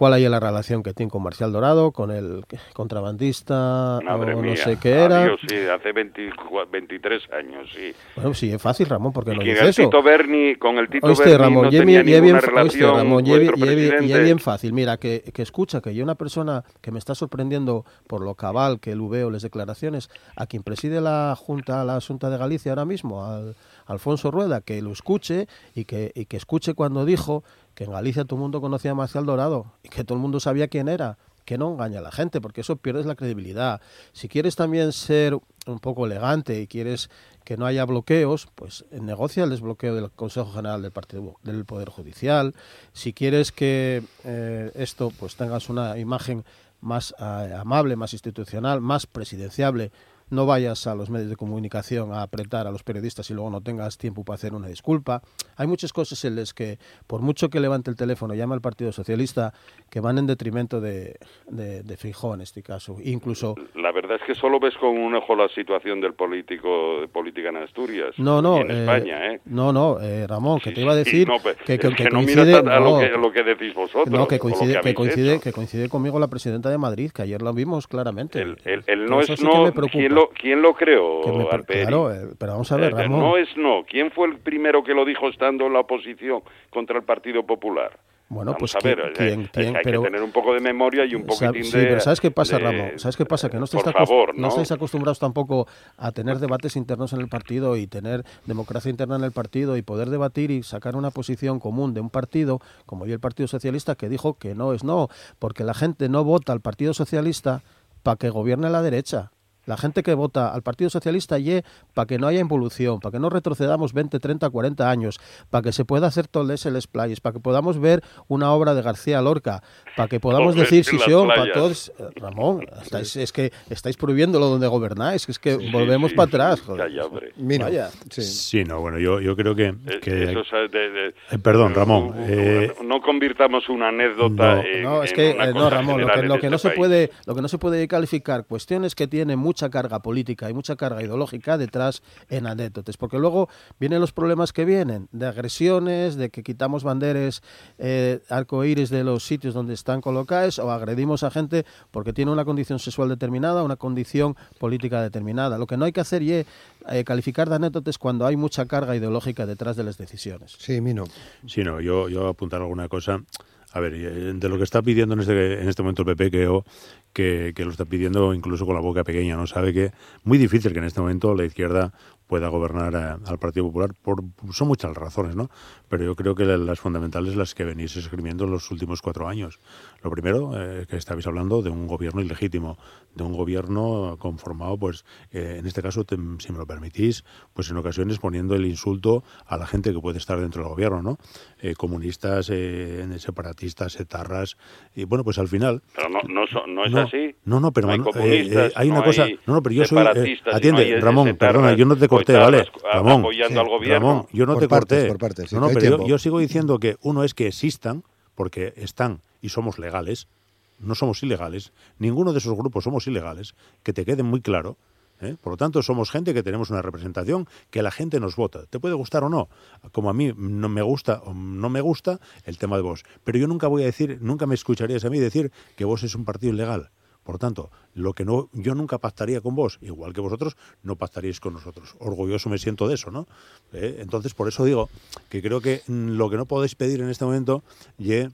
cuál hay la relación que tiene con Marcial Dorado, con el contrabandista Madre o mía. no sé qué era. Adiós, sí, hace 24 23 años, sí. Bueno, sí, es fácil, Ramón, porque no que dice el eso. Tito Berni, con el Tito Oíste, Berni Ramón, no tenía bien, ninguna oíste, Ramón, y es bien- fácil. Mira, que, que escucha que yo una persona que me está sorprendiendo por lo cabal que lo veo las declaraciones, a quien preside la Junta, la Junta de Galicia ahora mismo, al Alfonso Rueda, que lo escuche y que, y que escuche cuando dijo que en Galicia todo el mundo conocía a Marcial Dorado y que todo el mundo sabía quién era que no engaña a la gente, porque eso pierdes la credibilidad. Si quieres también ser un poco elegante y quieres que no haya bloqueos, pues negocia el desbloqueo del Consejo General del Partido del Poder Judicial. Si quieres que eh, esto pues tengas una imagen más eh, amable, más institucional, más presidenciable, no vayas a los medios de comunicación a apretar a los periodistas y luego no tengas tiempo para hacer una disculpa. Hay muchas cosas en las que, por mucho que levante el teléfono llame al Partido Socialista, que van en detrimento de, de, de Feijóo en este caso. Incluso La verdad es que solo ves con un ojo la situación del político de política en Asturias No, no, en eh, España, ¿eh? no, no, eh, Ramón, que Sí, te iba a sí, decir no, pe- que, que- es que no coincide, miras a, no, lo, que, lo que decís vosotros. no, que coincide, que, coincide, hecho. que coincide conmigo la presidenta de Madrid, que ayer lo vimos claramente. El, el- el Que no es sí que no, me preocupa. ¿Quién lo, quién lo creó, Alperi? claro, eh, pero vamos a ver, Eh, Ramón. No es no. ¿Quién fue el primero que lo dijo estando en la oposición contra el Partido Popular? Bueno, Vamos pues a ver, ¿quién- eh, hay Pero- que tener un poco de memoria y un poquitín sí, de... pero ¿sabes qué pasa, de- Ramón? ¿Sabes qué pasa? Que no estáis, favor, no ¿no? estáis acostumbrados tampoco a tener debates internos en el partido y tener democracia interna en el partido y poder debatir y sacar una posición común de un partido, como hoy el Partido Socialista, que dijo que no es no, porque la gente no vota al Partido Socialista para que gobierne la derecha. La gente que vota al Partido Socialista y para que no haya involución, para que no retrocedamos 20, 30, 40 años, para que se pueda hacer toles en las playas, para que podamos ver una obra de García Lorca, para que podamos decir las Sisión, para todos. Eh, Ramón, estáis- es que estáis prohibiéndolo donde gobernáis, es que Sí, volvemos sí, para atrás. joder. calla. Mino, Vaya. sí. Sí, no, bueno, yo, yo creo que... Que- eso es de- de- Eh, perdón, Ramón, eh, no convirtamos una anécdota no. en, No, es en que una eh, no, Ramón, lo que, en lo que este no se puede, lo que no se puede calificar cuestiones que tienen mucha carga política y mucha carga ideológica detrás en anécdotas, porque luego vienen los problemas que vienen de agresiones, de que quitamos banderas eh, arcoíris de los sitios donde están colocadas o agredimos a gente porque tiene una condición sexual determinada, una condición política determinada. Lo que no hay que hacer es eh, calificar de anécdotas cuando hay mucha carga ideológica detrás de las decisiones. Sí, Mino. Sí, no, yo, yo apuntar alguna cosa. A ver, eh, de lo que está pidiendo en este, en este momento el PP, creo que, que lo está pidiendo incluso con la boca pequeña, ¿no? Sabe que muy difícil que en este momento la izquierda pueda gobernar a- al Partido Popular. Por, son muchas razones, ¿no? Pero yo creo que la- las fundamentales las que venís escribiendo en los últimos cuatro años. Lo primero, eh, que estabais hablando de un gobierno ilegítimo, de un gobierno conformado, pues, eh, en este caso, si me lo permitís, pues en ocasiones poniendo el insulto a la gente que puede estar dentro del gobierno, ¿no? Eh, comunistas, eh, separatistas, etarras, y bueno, pues al final... Pero no, no, no es No, así. no, no, pero No hay eh, eh, hay una no cosa. hay No, no, pero yo soy. eh, atiende, no Ramón, perdona, yo no te corté, ¿vale? Ramón, apoyando Sí. al gobierno. Ramón, yo no Por te partes, corté. por partes, sí, no, no, pero yo, yo sigo diciendo que uno es que existan, porque están y somos legales, no somos ilegales, ninguno de esos grupos somos ilegales, que te quede muy claro. ¿Eh? Por lo tanto, somos gente que tenemos una representación que la gente nos vota. Te puede gustar o no, como a mí no me gusta o no me gusta el tema de vos. Pero yo nunca voy a decir, nunca me escucharías a mí decir que vos es un partido ilegal. Por tanto, lo que no, yo nunca pactaría con vos, igual que vosotros no pactaríais con nosotros. Orgulloso me siento de eso, ¿no? ¿Eh? Entonces, por eso digo que creo que lo que no podéis pedir en este momento ye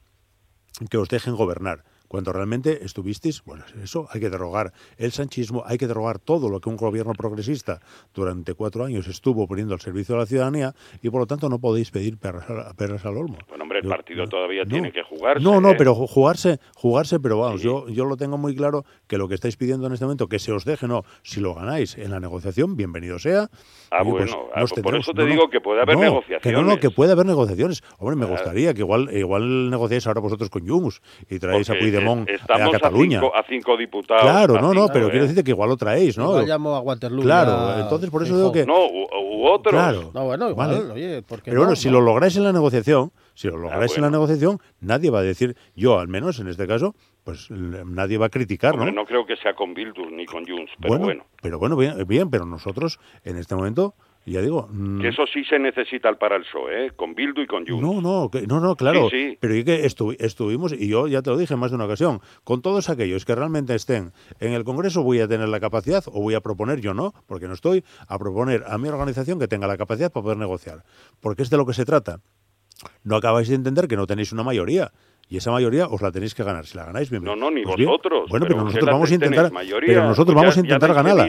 que os dejen gobernar. Cuando realmente estuvisteis, bueno, eso hay que derogar el sanchismo, hay que derogar todo lo que un gobierno progresista durante cuatro años estuvo poniendo al servicio de la ciudadanía y por lo tanto no podéis pedir perras, a- perras al olmo. Bueno, hombre, el Yo- partido no, todavía no. tiene que jugarse. No, no, ¿eh? pero ju- jugarse, jugarse, pero vamos, Sí. yo, yo lo tengo muy claro que lo que estáis pidiendo en este momento, que se os deje, no, si lo ganáis en la negociación, bienvenido sea. Ah, pues, bueno, ah, nos por eso te no, digo que puede haber no, Que no, no, negociaciones. que puede haber negociaciones. Hombre, me Ah. gustaría que igual, igual negociáis ahora vosotros con Junts y traéis a Porque Puigdemont es- a estamos Cataluña. A cinco, a cinco diputados. Claro, no, no, pero ¿eh? quiero decirte que igual lo traéis, ¿no? Igual llamo a Waterloo. Claro, entonces por eso digo que- No, u, u otros. Claro. No, bueno, igual, Vale. oye, ¿por qué Pero bueno, no? si lo lográis en la negociación, si lo lográis en la negociación, nadie va a decir, yo al menos en este caso, pues nadie va a criticar, Hombre, ¿no? no creo que sea con Bildur ni con Junts, pero bueno. Pero bueno, bien, bien, pero nosotros en este momento ya digo... Mm, que eso sí se necesita para el PSOE, ¿eh? con Bildu y con Junts. No, no, no, no, claro. Pero y que estuvimos, y yo ya te lo dije más de una ocasión, con todos aquellos que realmente estén en el Congreso voy a tener la capacidad, o voy a proponer, yo no, porque no estoy, a proponer a mi organización que tenga la capacidad para poder negociar. Porque es de lo que se trata. No acabáis de entender que no tenéis una mayoría y esa mayoría os la tenéis que ganar. Si la ganáis, bien. No, no, ni pues vosotros. Bueno, pero, nosotros vamos a intentar, pero nosotros vamos a intentar ganarla.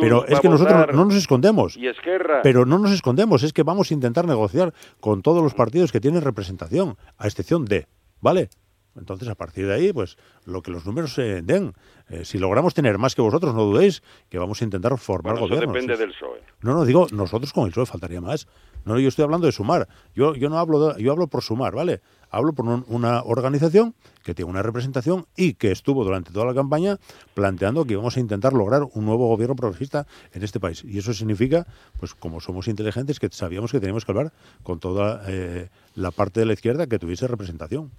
Pero es que nosotros no nos escondemos. Y Esquerra. Pero no nos escondemos, es que vamos a intentar negociar con todos los partidos que tienen representación, a excepción de, ¿vale? Entonces, a partir de ahí, pues lo que los números se den. Eh, si logramos tener más que vosotros, no dudéis que vamos a intentar formar bueno, gobierno. depende del PSOE. No, no, digo, nosotros con el PSOE faltaría más. No, yo estoy hablando de sumar. Yo, yo no hablo, yo hablo por sumar, ¿vale? Hablo por una organización que tiene una representación y que estuvo durante toda la campaña planteando que íbamos a intentar lograr un nuevo gobierno progresista en este país. Y eso significa, pues como somos inteligentes, que sabíamos que teníamos que hablar con toda eh, la parte de la izquierda que tuviese representación.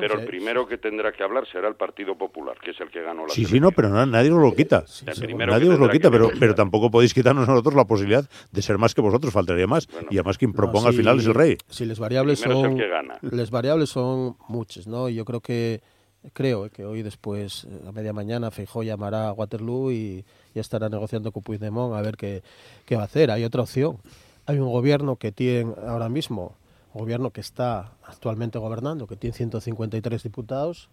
Pero el primero que tendrá que hablar será el Partido Popular, que es el que ganó la Sí, sí, no, pero nadie os lo quita. nadie os lo quita, pero, pero tampoco podéis quitarnos a nosotros la posibilidad de ser más que vosotros, faltaría más. y además quien proponga al final es el rey. Si les variables son les variables son muchas, ¿no? Yo creo que creo que hoy después a media mañana Feijó llamará a Waterloo y ya estará negociando con Puigdemont a ver qué, qué va a hacer. Hay otra opción. Hay un gobierno que tiene ahora mismo gobierno que está actualmente gobernando, que tiene 153 diputados,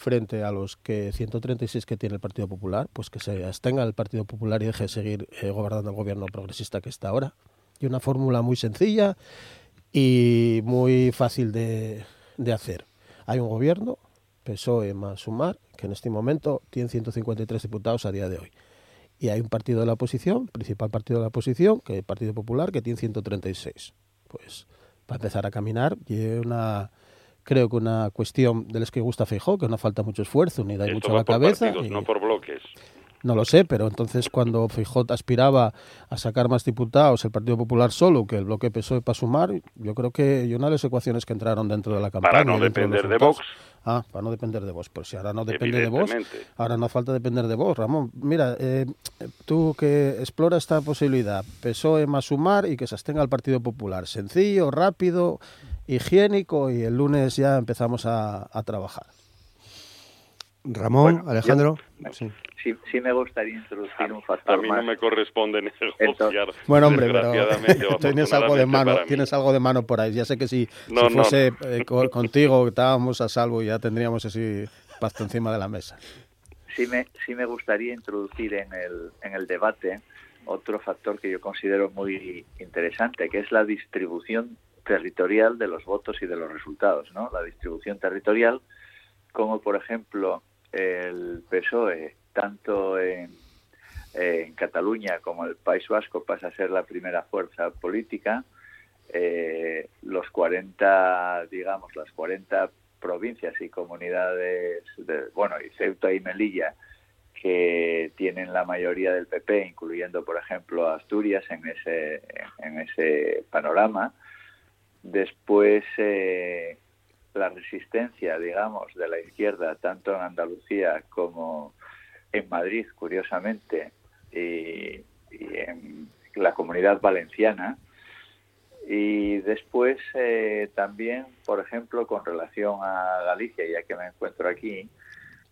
frente a los que 136 que tiene el Partido Popular, pues que se abstenga el Partido Popular y deje de seguir eh, gobernando el gobierno progresista que está ahora. Y una fórmula muy sencilla y muy fácil de, hacer. Hay un gobierno, PSOE más Sumar, que en este momento tiene 153 diputados a día de hoy. Y hay un partido de la oposición, principal partido de la oposición, que es el Partido Popular, que tiene 136. Pues para empezar a caminar y una creo que una cuestión de las que gusta Feijó, que no falta mucho esfuerzo ni da mucho la cabeza. y... No por bloques. No lo sé, pero entonces cuando Feijóo aspiraba a sacar más diputados, el Partido Popular solo, que el bloque PSOE para sumar, yo creo que hay una de las ecuaciones que entraron dentro de la campaña. Para no depender de, Vox. Ah, para no depender de Vox. Pues si ahora no depende de Vox, ahora no falta depender de Vox. Ramón, mira, eh, tú que explora esta posibilidad, PSOE más sumar y que se abstenga el Partido Popular. Sencillo, rápido, higiénico y el lunes ya empezamos a, trabajar. Ramón, Alejandro sí, sí me gustaría introducir un factor A mí no me corresponde negociar. Bueno, hombre, pero tienes algo de mano, tienes algo de mano por ahí. Ya sé que si, fuese eh, contigo estábamos a salvo ya tendríamos así pasto encima de la mesa. Sí me, sí me gustaría introducir en el, en el debate otro factor que yo considero muy interesante, que es la distribución territorial de los votos y de los resultados, ¿no? La distribución territorial, como por ejemplo el PSOE, tanto en, en Cataluña como el País Vasco, pasa a ser la primera fuerza política. Eh, los 40, digamos, las 40 provincias y comunidades, de, bueno, y Ceuta y Melilla, que tienen la mayoría del PP, incluyendo, por ejemplo, Asturias en ese, en ese panorama. Después, eh, la resistencia, digamos, de la izquierda, tanto en Andalucía como en Madrid, curiosamente, y, en la comunidad valenciana. Y después eh, también, por ejemplo, con relación a Galicia, ya que me encuentro aquí,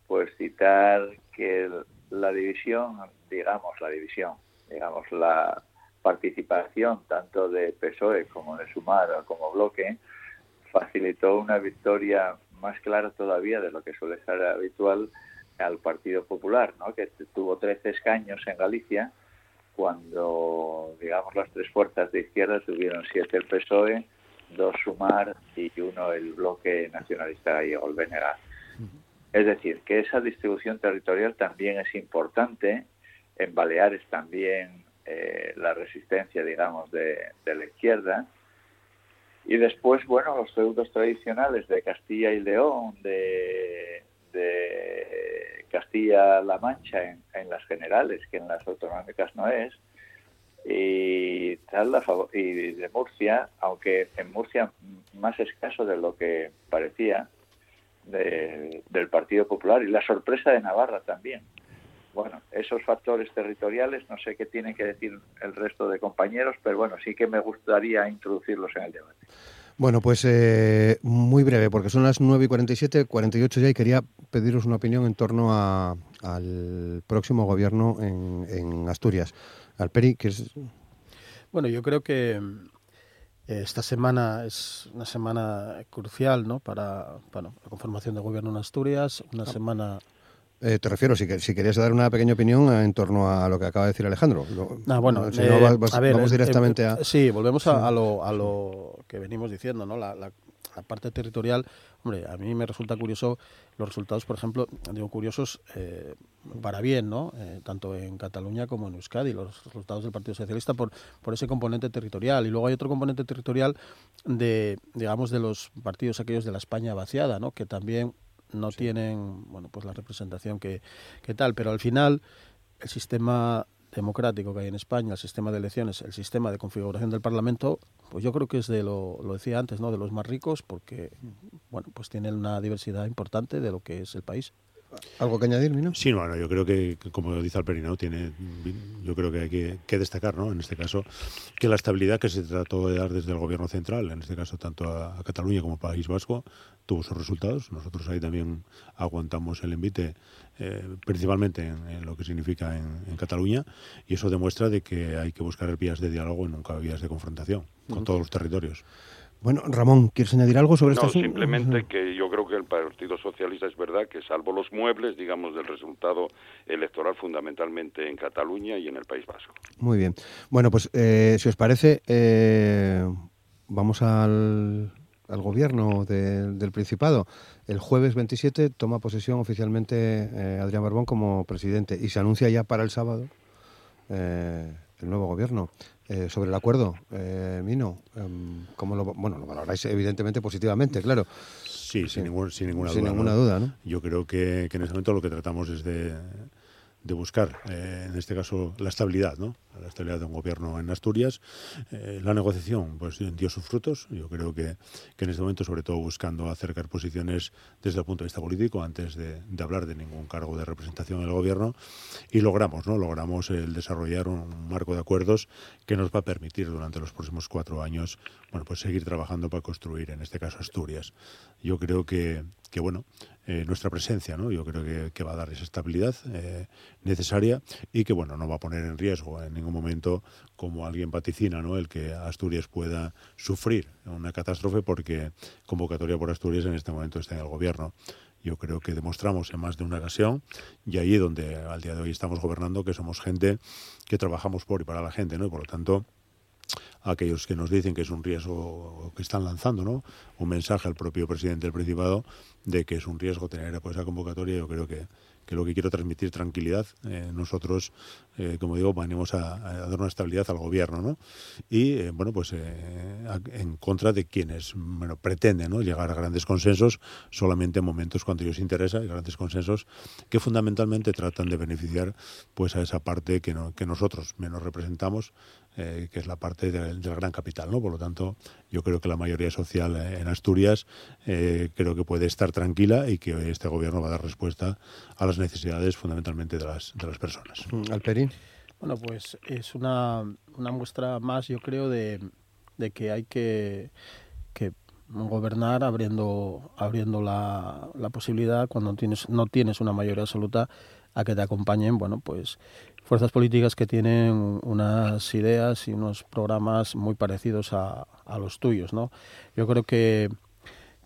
pues citar que la división, digamos, la división, digamos, la participación tanto de PSOE como de Sumar como Bloque, facilitó una victoria más clara todavía de lo que suele ser habitual al Partido Popular, ¿no? que tuvo 13 escaños en Galicia, cuando, digamos, las tres fuerzas de izquierda tuvieron siete el PSOE, dos Sumar y uno el bloque nacionalista gallego, el BNG. Es decir, que esa distribución territorial también es importante. En Baleares también eh, la resistencia, digamos, de, de la izquierda y después, bueno, los feudos tradicionales de Castilla y León, de, Castilla-La Mancha en, las generales, que en las autonómicas no es, y, y de Murcia, aunque en Murcia más escaso de lo que parecía, del Partido Popular, y la sorpresa de Navarra también. bueno, esos factores territoriales, no sé qué tienen que decir el resto de compañeros, pero bueno, sí que me gustaría introducirlos en el debate. Bueno, pues eh, muy breve, porque son las 9 y 47, 48 ya, y quería pediros una opinión en torno a, al próximo gobierno en, en Asturias. Alperi, que es... Bueno, yo creo que eh, esta semana es una semana crucial ¿no? para bueno, la conformación de gobierno en Asturias, una Ah. semana... Eh, te refiero, si, si querías dar una pequeña opinión en torno a lo que acaba de decir Alejandro. Lo- Ah, bueno, si eh, no, va- vas- a ver, vamos eh, directamente eh, a... Sí, volvemos Sí. A, a lo, a lo que venimos diciendo, ¿no? La, la- la parte territorial, hombre, a mí me resulta curioso los resultados, por ejemplo, digo curiosos eh, para bien, ¿no? Eh, tanto en Cataluña como en Euskadi, los resultados del Partido Socialista por, por ese componente territorial. Y luego hay otro componente territorial de, digamos, de los partidos aquellos de la España vaciada, ¿no? Que también no tienen, bueno, pues la representación que, que tal, pero al final el sistema democrático que hay en España, el sistema de elecciones, el sistema de configuración del Parlamento, pues yo creo que es de lo, lo decía antes, ¿no? De los más ricos, porque bueno, pues tiene una diversidad importante de lo que es el país. ¿Algo que añadir, Mino? Sí, bueno, yo creo que, como dice Alperino, tiene, yo creo que hay que, que destacar, ¿no? En este caso, que la estabilidad que se trató de dar desde el gobierno central, en este caso tanto a, a Cataluña como País Vasco, tuvo sus resultados. Nosotros ahí también aguantamos el envite, eh, principalmente en, en lo que significa en, en Cataluña, y eso demuestra de que hay que buscar vías de diálogo y nunca vías de confrontación con todos los territorios. Bueno, Ramón, ¿quieres añadir algo sobre No, esto? simplemente que yo creo que el Partido Socialista es verdad que salvo los muebles, digamos, del resultado electoral fundamentalmente en Cataluña y en el País Vasco. Muy bien. Bueno, pues eh, si os parece, eh, vamos al, al gobierno de- del Principado. El jueves 27 toma posesión oficialmente eh, Adrián Barbón como presidente y se anuncia ya para el sábado eh, el nuevo gobierno. Eh, sobre el acuerdo, eh, Mino, em, ¿cómo lo, bueno, lo valoráis evidentemente positivamente, claro, Sí, Sí. sin, ningún- sin ninguna sin duda. ninguna ¿no? duda, ¿no? Yo creo que, que en este momento lo que tratamos es de, de buscar, eh, en este caso, la estabilidad, ¿no? La estabilidad de un gobierno en Asturias. Eh, la negociación, pues, dio sus frutos. Yo creo que, que en este momento, sobre todo, buscando acercar posiciones desde el punto de vista político, antes de, hablar de ningún cargo de representación del gobierno. Y logramos, ¿no? Logramos el desarrollar un marco de acuerdos que nos va a permitir durante los próximos cuatro años, bueno, pues seguir trabajando para construir, en este caso, Asturias. Yo creo que, que bueno, eh, nuestra presencia, ¿no? Yo creo que, va a dar esa estabilidad eh, necesaria y que, bueno, no va a poner en riesgo en ningún momento, como alguien vaticina, ¿no? El que Asturias pueda sufrir una catástrofe porque convocatoria por Asturias en este momento está en el gobierno. Yo creo que demostramos en más de una ocasión, y ahí donde al día de hoy estamos gobernando, que somos gente que trabajamos por y para la gente, ¿no? Y por lo tanto, aquellos que nos dicen que es un riesgo que están lanzando ¿no? un mensaje al propio presidente del Principado de que es un riesgo tener pues, esa convocatoria. Yo creo que, que lo que quiero transmitir tranquilidad. Eh, nosotros, eh, como digo, venimos a, a, dar una estabilidad al gobierno ¿no? y, eh, bueno, pues eh, a, en contra de quienes bueno, pretenden ¿no? llegar a grandes consensos solamente en momentos cuando ellos interesa, grandes consensos que fundamentalmente tratan de beneficiar pues a esa parte que, no, que nosotros menos representamos eh, que es la parte del, del, gran capital. ¿no? Por lo tanto, yo creo que la mayoría social en Asturias eh, creo que puede estar tranquila y que este gobierno va a dar respuesta a las necesidades fundamentalmente de las, de las personas. Alperín. Bueno, pues es una, una muestra más, yo creo, de, de que hay que, que gobernar abriendo, abriendo la, la posibilidad cuando tienes, no tienes una mayoría absoluta a que te acompañen, bueno, pues fuerzas políticas que tienen unas ideas y unos programas muy parecidos a, a los tuyos, ¿no? Yo creo que,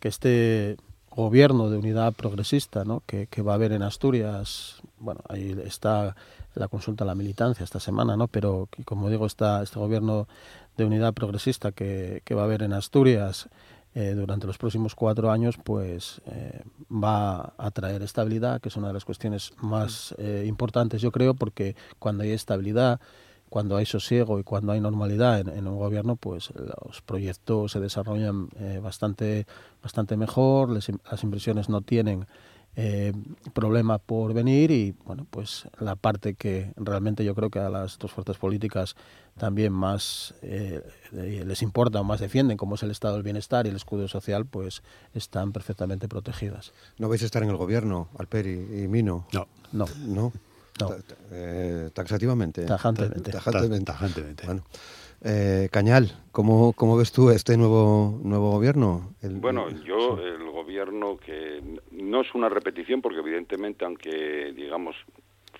que este gobierno de unidad progresista, ¿no? Que, que, va a haber en Asturias, bueno, ahí está la consulta a la militancia esta semana, ¿no? Pero como digo, está este gobierno de unidad progresista que, que va a haber en Asturias eh, durante los próximos cuatro años, pues eh, va a traer estabilidad, que es una de las cuestiones más eh, importantes, yo creo, porque cuando hay estabilidad, cuando hay sosiego y cuando hay normalidad en, en un gobierno, pues los proyectos se desarrollan bastante, bastante mejor, les, las inversiones no tienen eh, problema por venir y bueno pues la parte que realmente yo creo que a las dos fuerzas políticas también más eh, les importa o más defienden como es el estado del bienestar y el escudo social pues están perfectamente protegidas no vais a estar en el gobierno Alperi y Mino no no no Eh, taxativamente. Tajantemente. Tajantemente. Bueno. Eh, Cañal, ¿cómo, ¿cómo ves tú este nuevo nuevo gobierno? bueno, yo el gobierno que no es una repetición porque evidentemente aunque digamos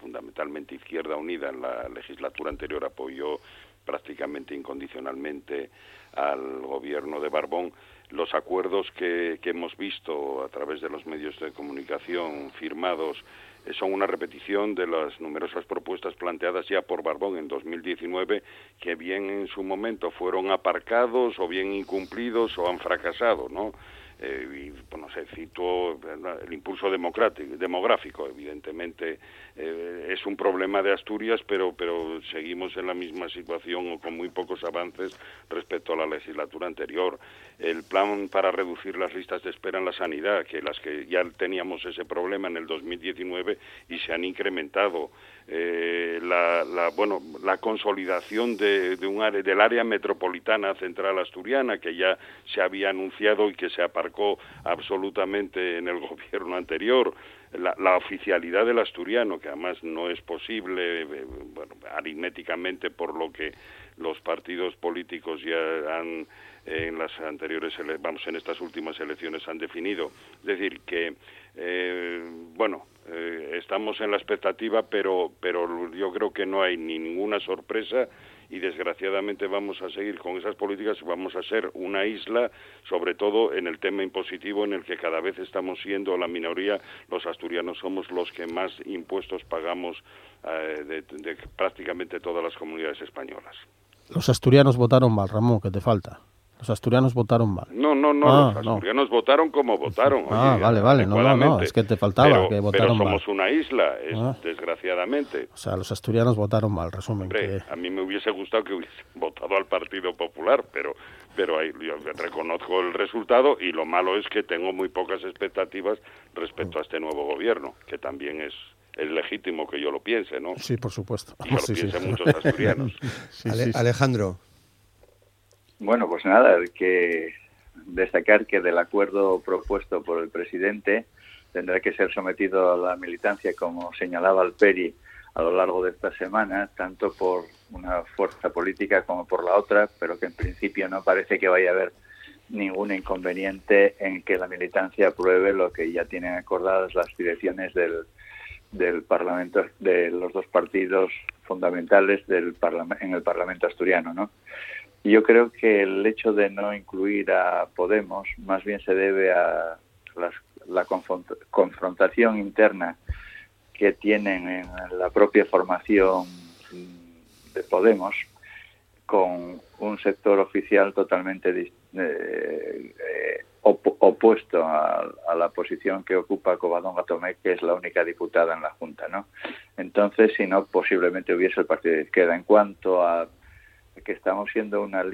fundamentalmente Izquierda Unida en la legislatura anterior apoyó prácticamente incondicionalmente al gobierno de Barbón, los acuerdos que, que hemos visto a través de los medios de comunicación firmados son una repetición de las numerosas propuestas planteadas ya por Barbón en 2019 que bien en su momento fueron aparcados o bien incumplidos o han fracasado, ¿no? Eh, y bueno, se citó el impulso demográfico, evidentemente eh, es un problema de Asturias, pero, pero seguimos en la misma situación o con muy pocos avances respecto a la legislatura anterior. El plan para reducir las listas de espera en la sanidad, que las que ya teníamos ese problema en el 2019 y se han incrementado. Eh, la, la, bueno, la consolidación de, de un área, del área metropolitana central asturiana, que ya se había anunciado y que se aparcó absolutamente en el gobierno anterior, la, la, oficialidad del asturiano, que además no es posible, eh, bueno, aritméticamente por lo que los partidos políticos ya han en las anteriores, vamos, en estas últimas elecciones han definido. Es decir, que, eh, bueno, eh, estamos en la expectativa, pero, pero yo creo que no hay ni ninguna sorpresa y desgraciadamente vamos a seguir con esas políticas, vamos a ser una isla, sobre todo en el tema impositivo en el que cada vez estamos siendo la minoría, los asturianos somos los que más impuestos pagamos eh, de, prácticamente todas las comunidades españolas. Los asturianos votaron mal, Ramón, que te falta. Los asturianos votaron mal. No, no, no, Ah, los no. asturianos votaron como votaron. Ah, oye, vale, vale, no, no, no, es que te faltaba, Pero- que votaron Pero mal. somos una isla, es- Ah. desgraciadamente. O sea, los asturianos votaron mal, resumen. Hombre, que- a mí me hubiese gustado que hubiese votado al Partido Popular, pero pero ahí yo reconozco el resultado y lo malo es que tengo muy pocas expectativas respecto a este nuevo gobierno, que también es es legítimo que yo lo piense, ¿no? Sí, por supuesto. Y que lo Sí, sí. piensen muchos asturianos. Sí, Ale- sí, sí. Alejandro, Bueno, pues nada, que destacar que del acuerdo propuesto por el presidente tendrá que ser sometido a la militancia, como señalaba Alperi, a lo largo de esta semana, tanto por una fuerza política como por la otra, pero que en principio no parece que vaya a haber ningún inconveniente en que la militancia apruebe lo que ya tienen acordadas las direcciones del, del Parlamento, de los dos partidos fundamentales del en el Parlamento asturiano, ¿no? Yo creo que el hecho de no incluir a Podemos más bien se debe a las- la confront- confrontación interna que tienen en la propia formación de Podemos con un sector oficial totalmente eh, op- opuesto a, la posición que ocupa Covadonga Tomé, que es la única diputada en la Junta, ¿no? Entonces, si no, posiblemente hubiese el partido de izquierda. En cuanto a que estamos siendo una,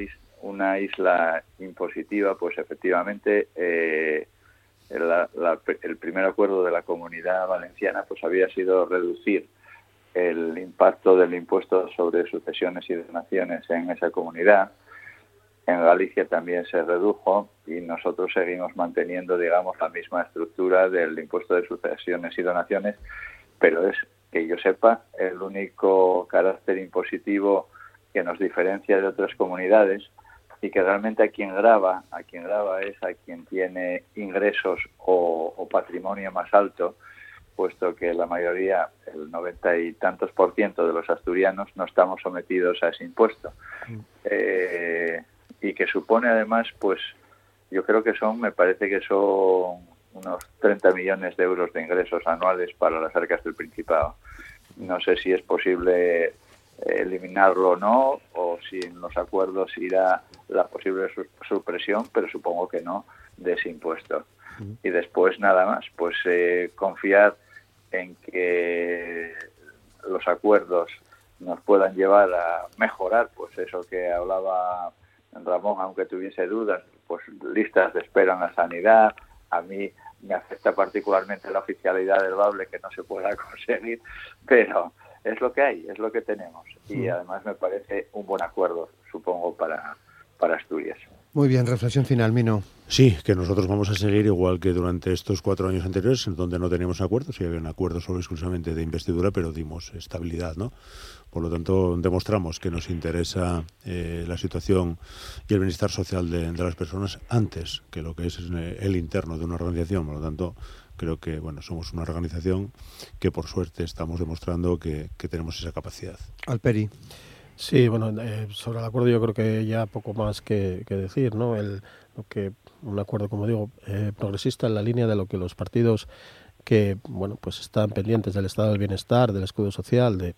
una isla impositiva, pues efectivamente eh, la- el primer acuerdo de la comunidad valenciana pues había sido reducir el impacto del impuesto sobre sucesiones y donaciones en esa comunidad. En Galicia también se redujo y nosotros seguimos manteniendo, digamos, la misma estructura del impuesto de sucesiones y donaciones, pero es, que yo sepa, el único carácter impositivo que nos diferencia de otras comunidades y que realmente a quien graba, a quien graba es a quien tiene ingresos o, o patrimonio más alto, puesto que la mayoría, el noventa y tantos por ciento de los asturianos no estamos sometidos a ese impuesto. Eh, y que supone además, pues yo creo que son, me parece que son unos 30 millones de euros de ingresos anuales para las arcas del Principado. No sé si es posible eliminarlo o no, o si en los acuerdos irá la posible su- supresión, pero supongo que no, de ese impuesto. Y después nada más, pues eh, confiar en que los acuerdos nos puedan llevar a mejorar, pues eso que hablaba Ramón, aunque tuviese dudas, pues listas de espera en la sanidad, a mí me afecta particularmente la oficialidad del Bable que no se pueda conseguir, pero es lo que hay, es lo que tenemos y además me parece un buen acuerdo, supongo, para, para Asturias. Muy bien, reflexión final, Mino. Sí, que nosotros vamos a seguir igual que durante estos cuatro años anteriores, en donde no teníamos acuerdos, sí había un acuerdo solo exclusivamente de investidura, pero dimos estabilidad, ¿no? Por lo tanto, demostramos que nos interesa eh, la situación y el bienestar social de, las personas antes que lo que es eh, el interno de una organización. Por lo tanto, creo que bueno somos una organización que por suerte estamos demostrando que, tenemos esa capacidad. Alperi. Sí, bueno, eh, sobre el acuerdo yo creo que ya poco más que, decir, ¿no? El, lo que un acuerdo, como digo, progresista en la línea de lo que los partidos que bueno pues están pendientes del estado del bienestar, del escudo social, de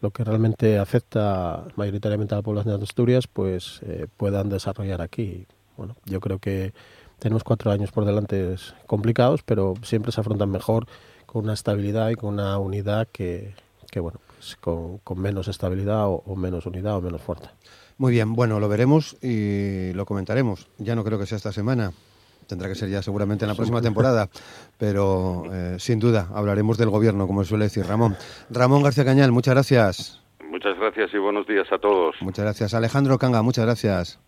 lo que realmente afecta mayoritariamente a la población de Asturias, pues eh, puedan desarrollar aquí. Bueno, yo creo que tenemos cuatro años por delante complicados, pero siempre se afrontan mejor con una estabilidad y con una unidad que, que bueno, pues con, menos estabilidad o, o menos unidad o menos fuerza. Muy bien, bueno, lo veremos y lo comentaremos. Ya no creo que sea esta semana, tendrá que ser ya seguramente en la próxima temporada, pero eh, sin duda hablaremos del gobierno, como suele decir Ramón. Ramón García Cañal, muchas gracias. Muchas gracias y buenos días a todos. Muchas gracias. Alejandro Canga, muchas gracias.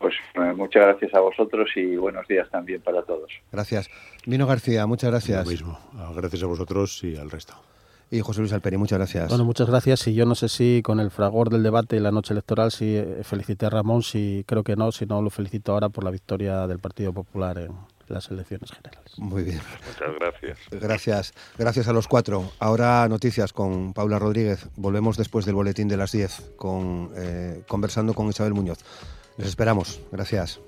Pues eh, muchas gracias a vosotros y buenos días también para todos. Gracias. Vino García, muchas gracias. Lo mismo. Gracias a vosotros y al resto y José Luis Alperi. Muchas gracias. Bueno, muchas gracias. Y yo no sé si con el fragor del debate y la noche electoral, si eh, felicité a Ramón, si creo que no, si no lo felicito ahora por la victoria del Partido Popular en las elecciones generales. Muy bien. Muchas gracias. Gracias. Gracias a los cuatro. Ahora noticias con Paula Rodríguez. Volvemos después del boletín de las 10 con, eh, conversando con Isabel Muñoz. Les esperamos. Gracias.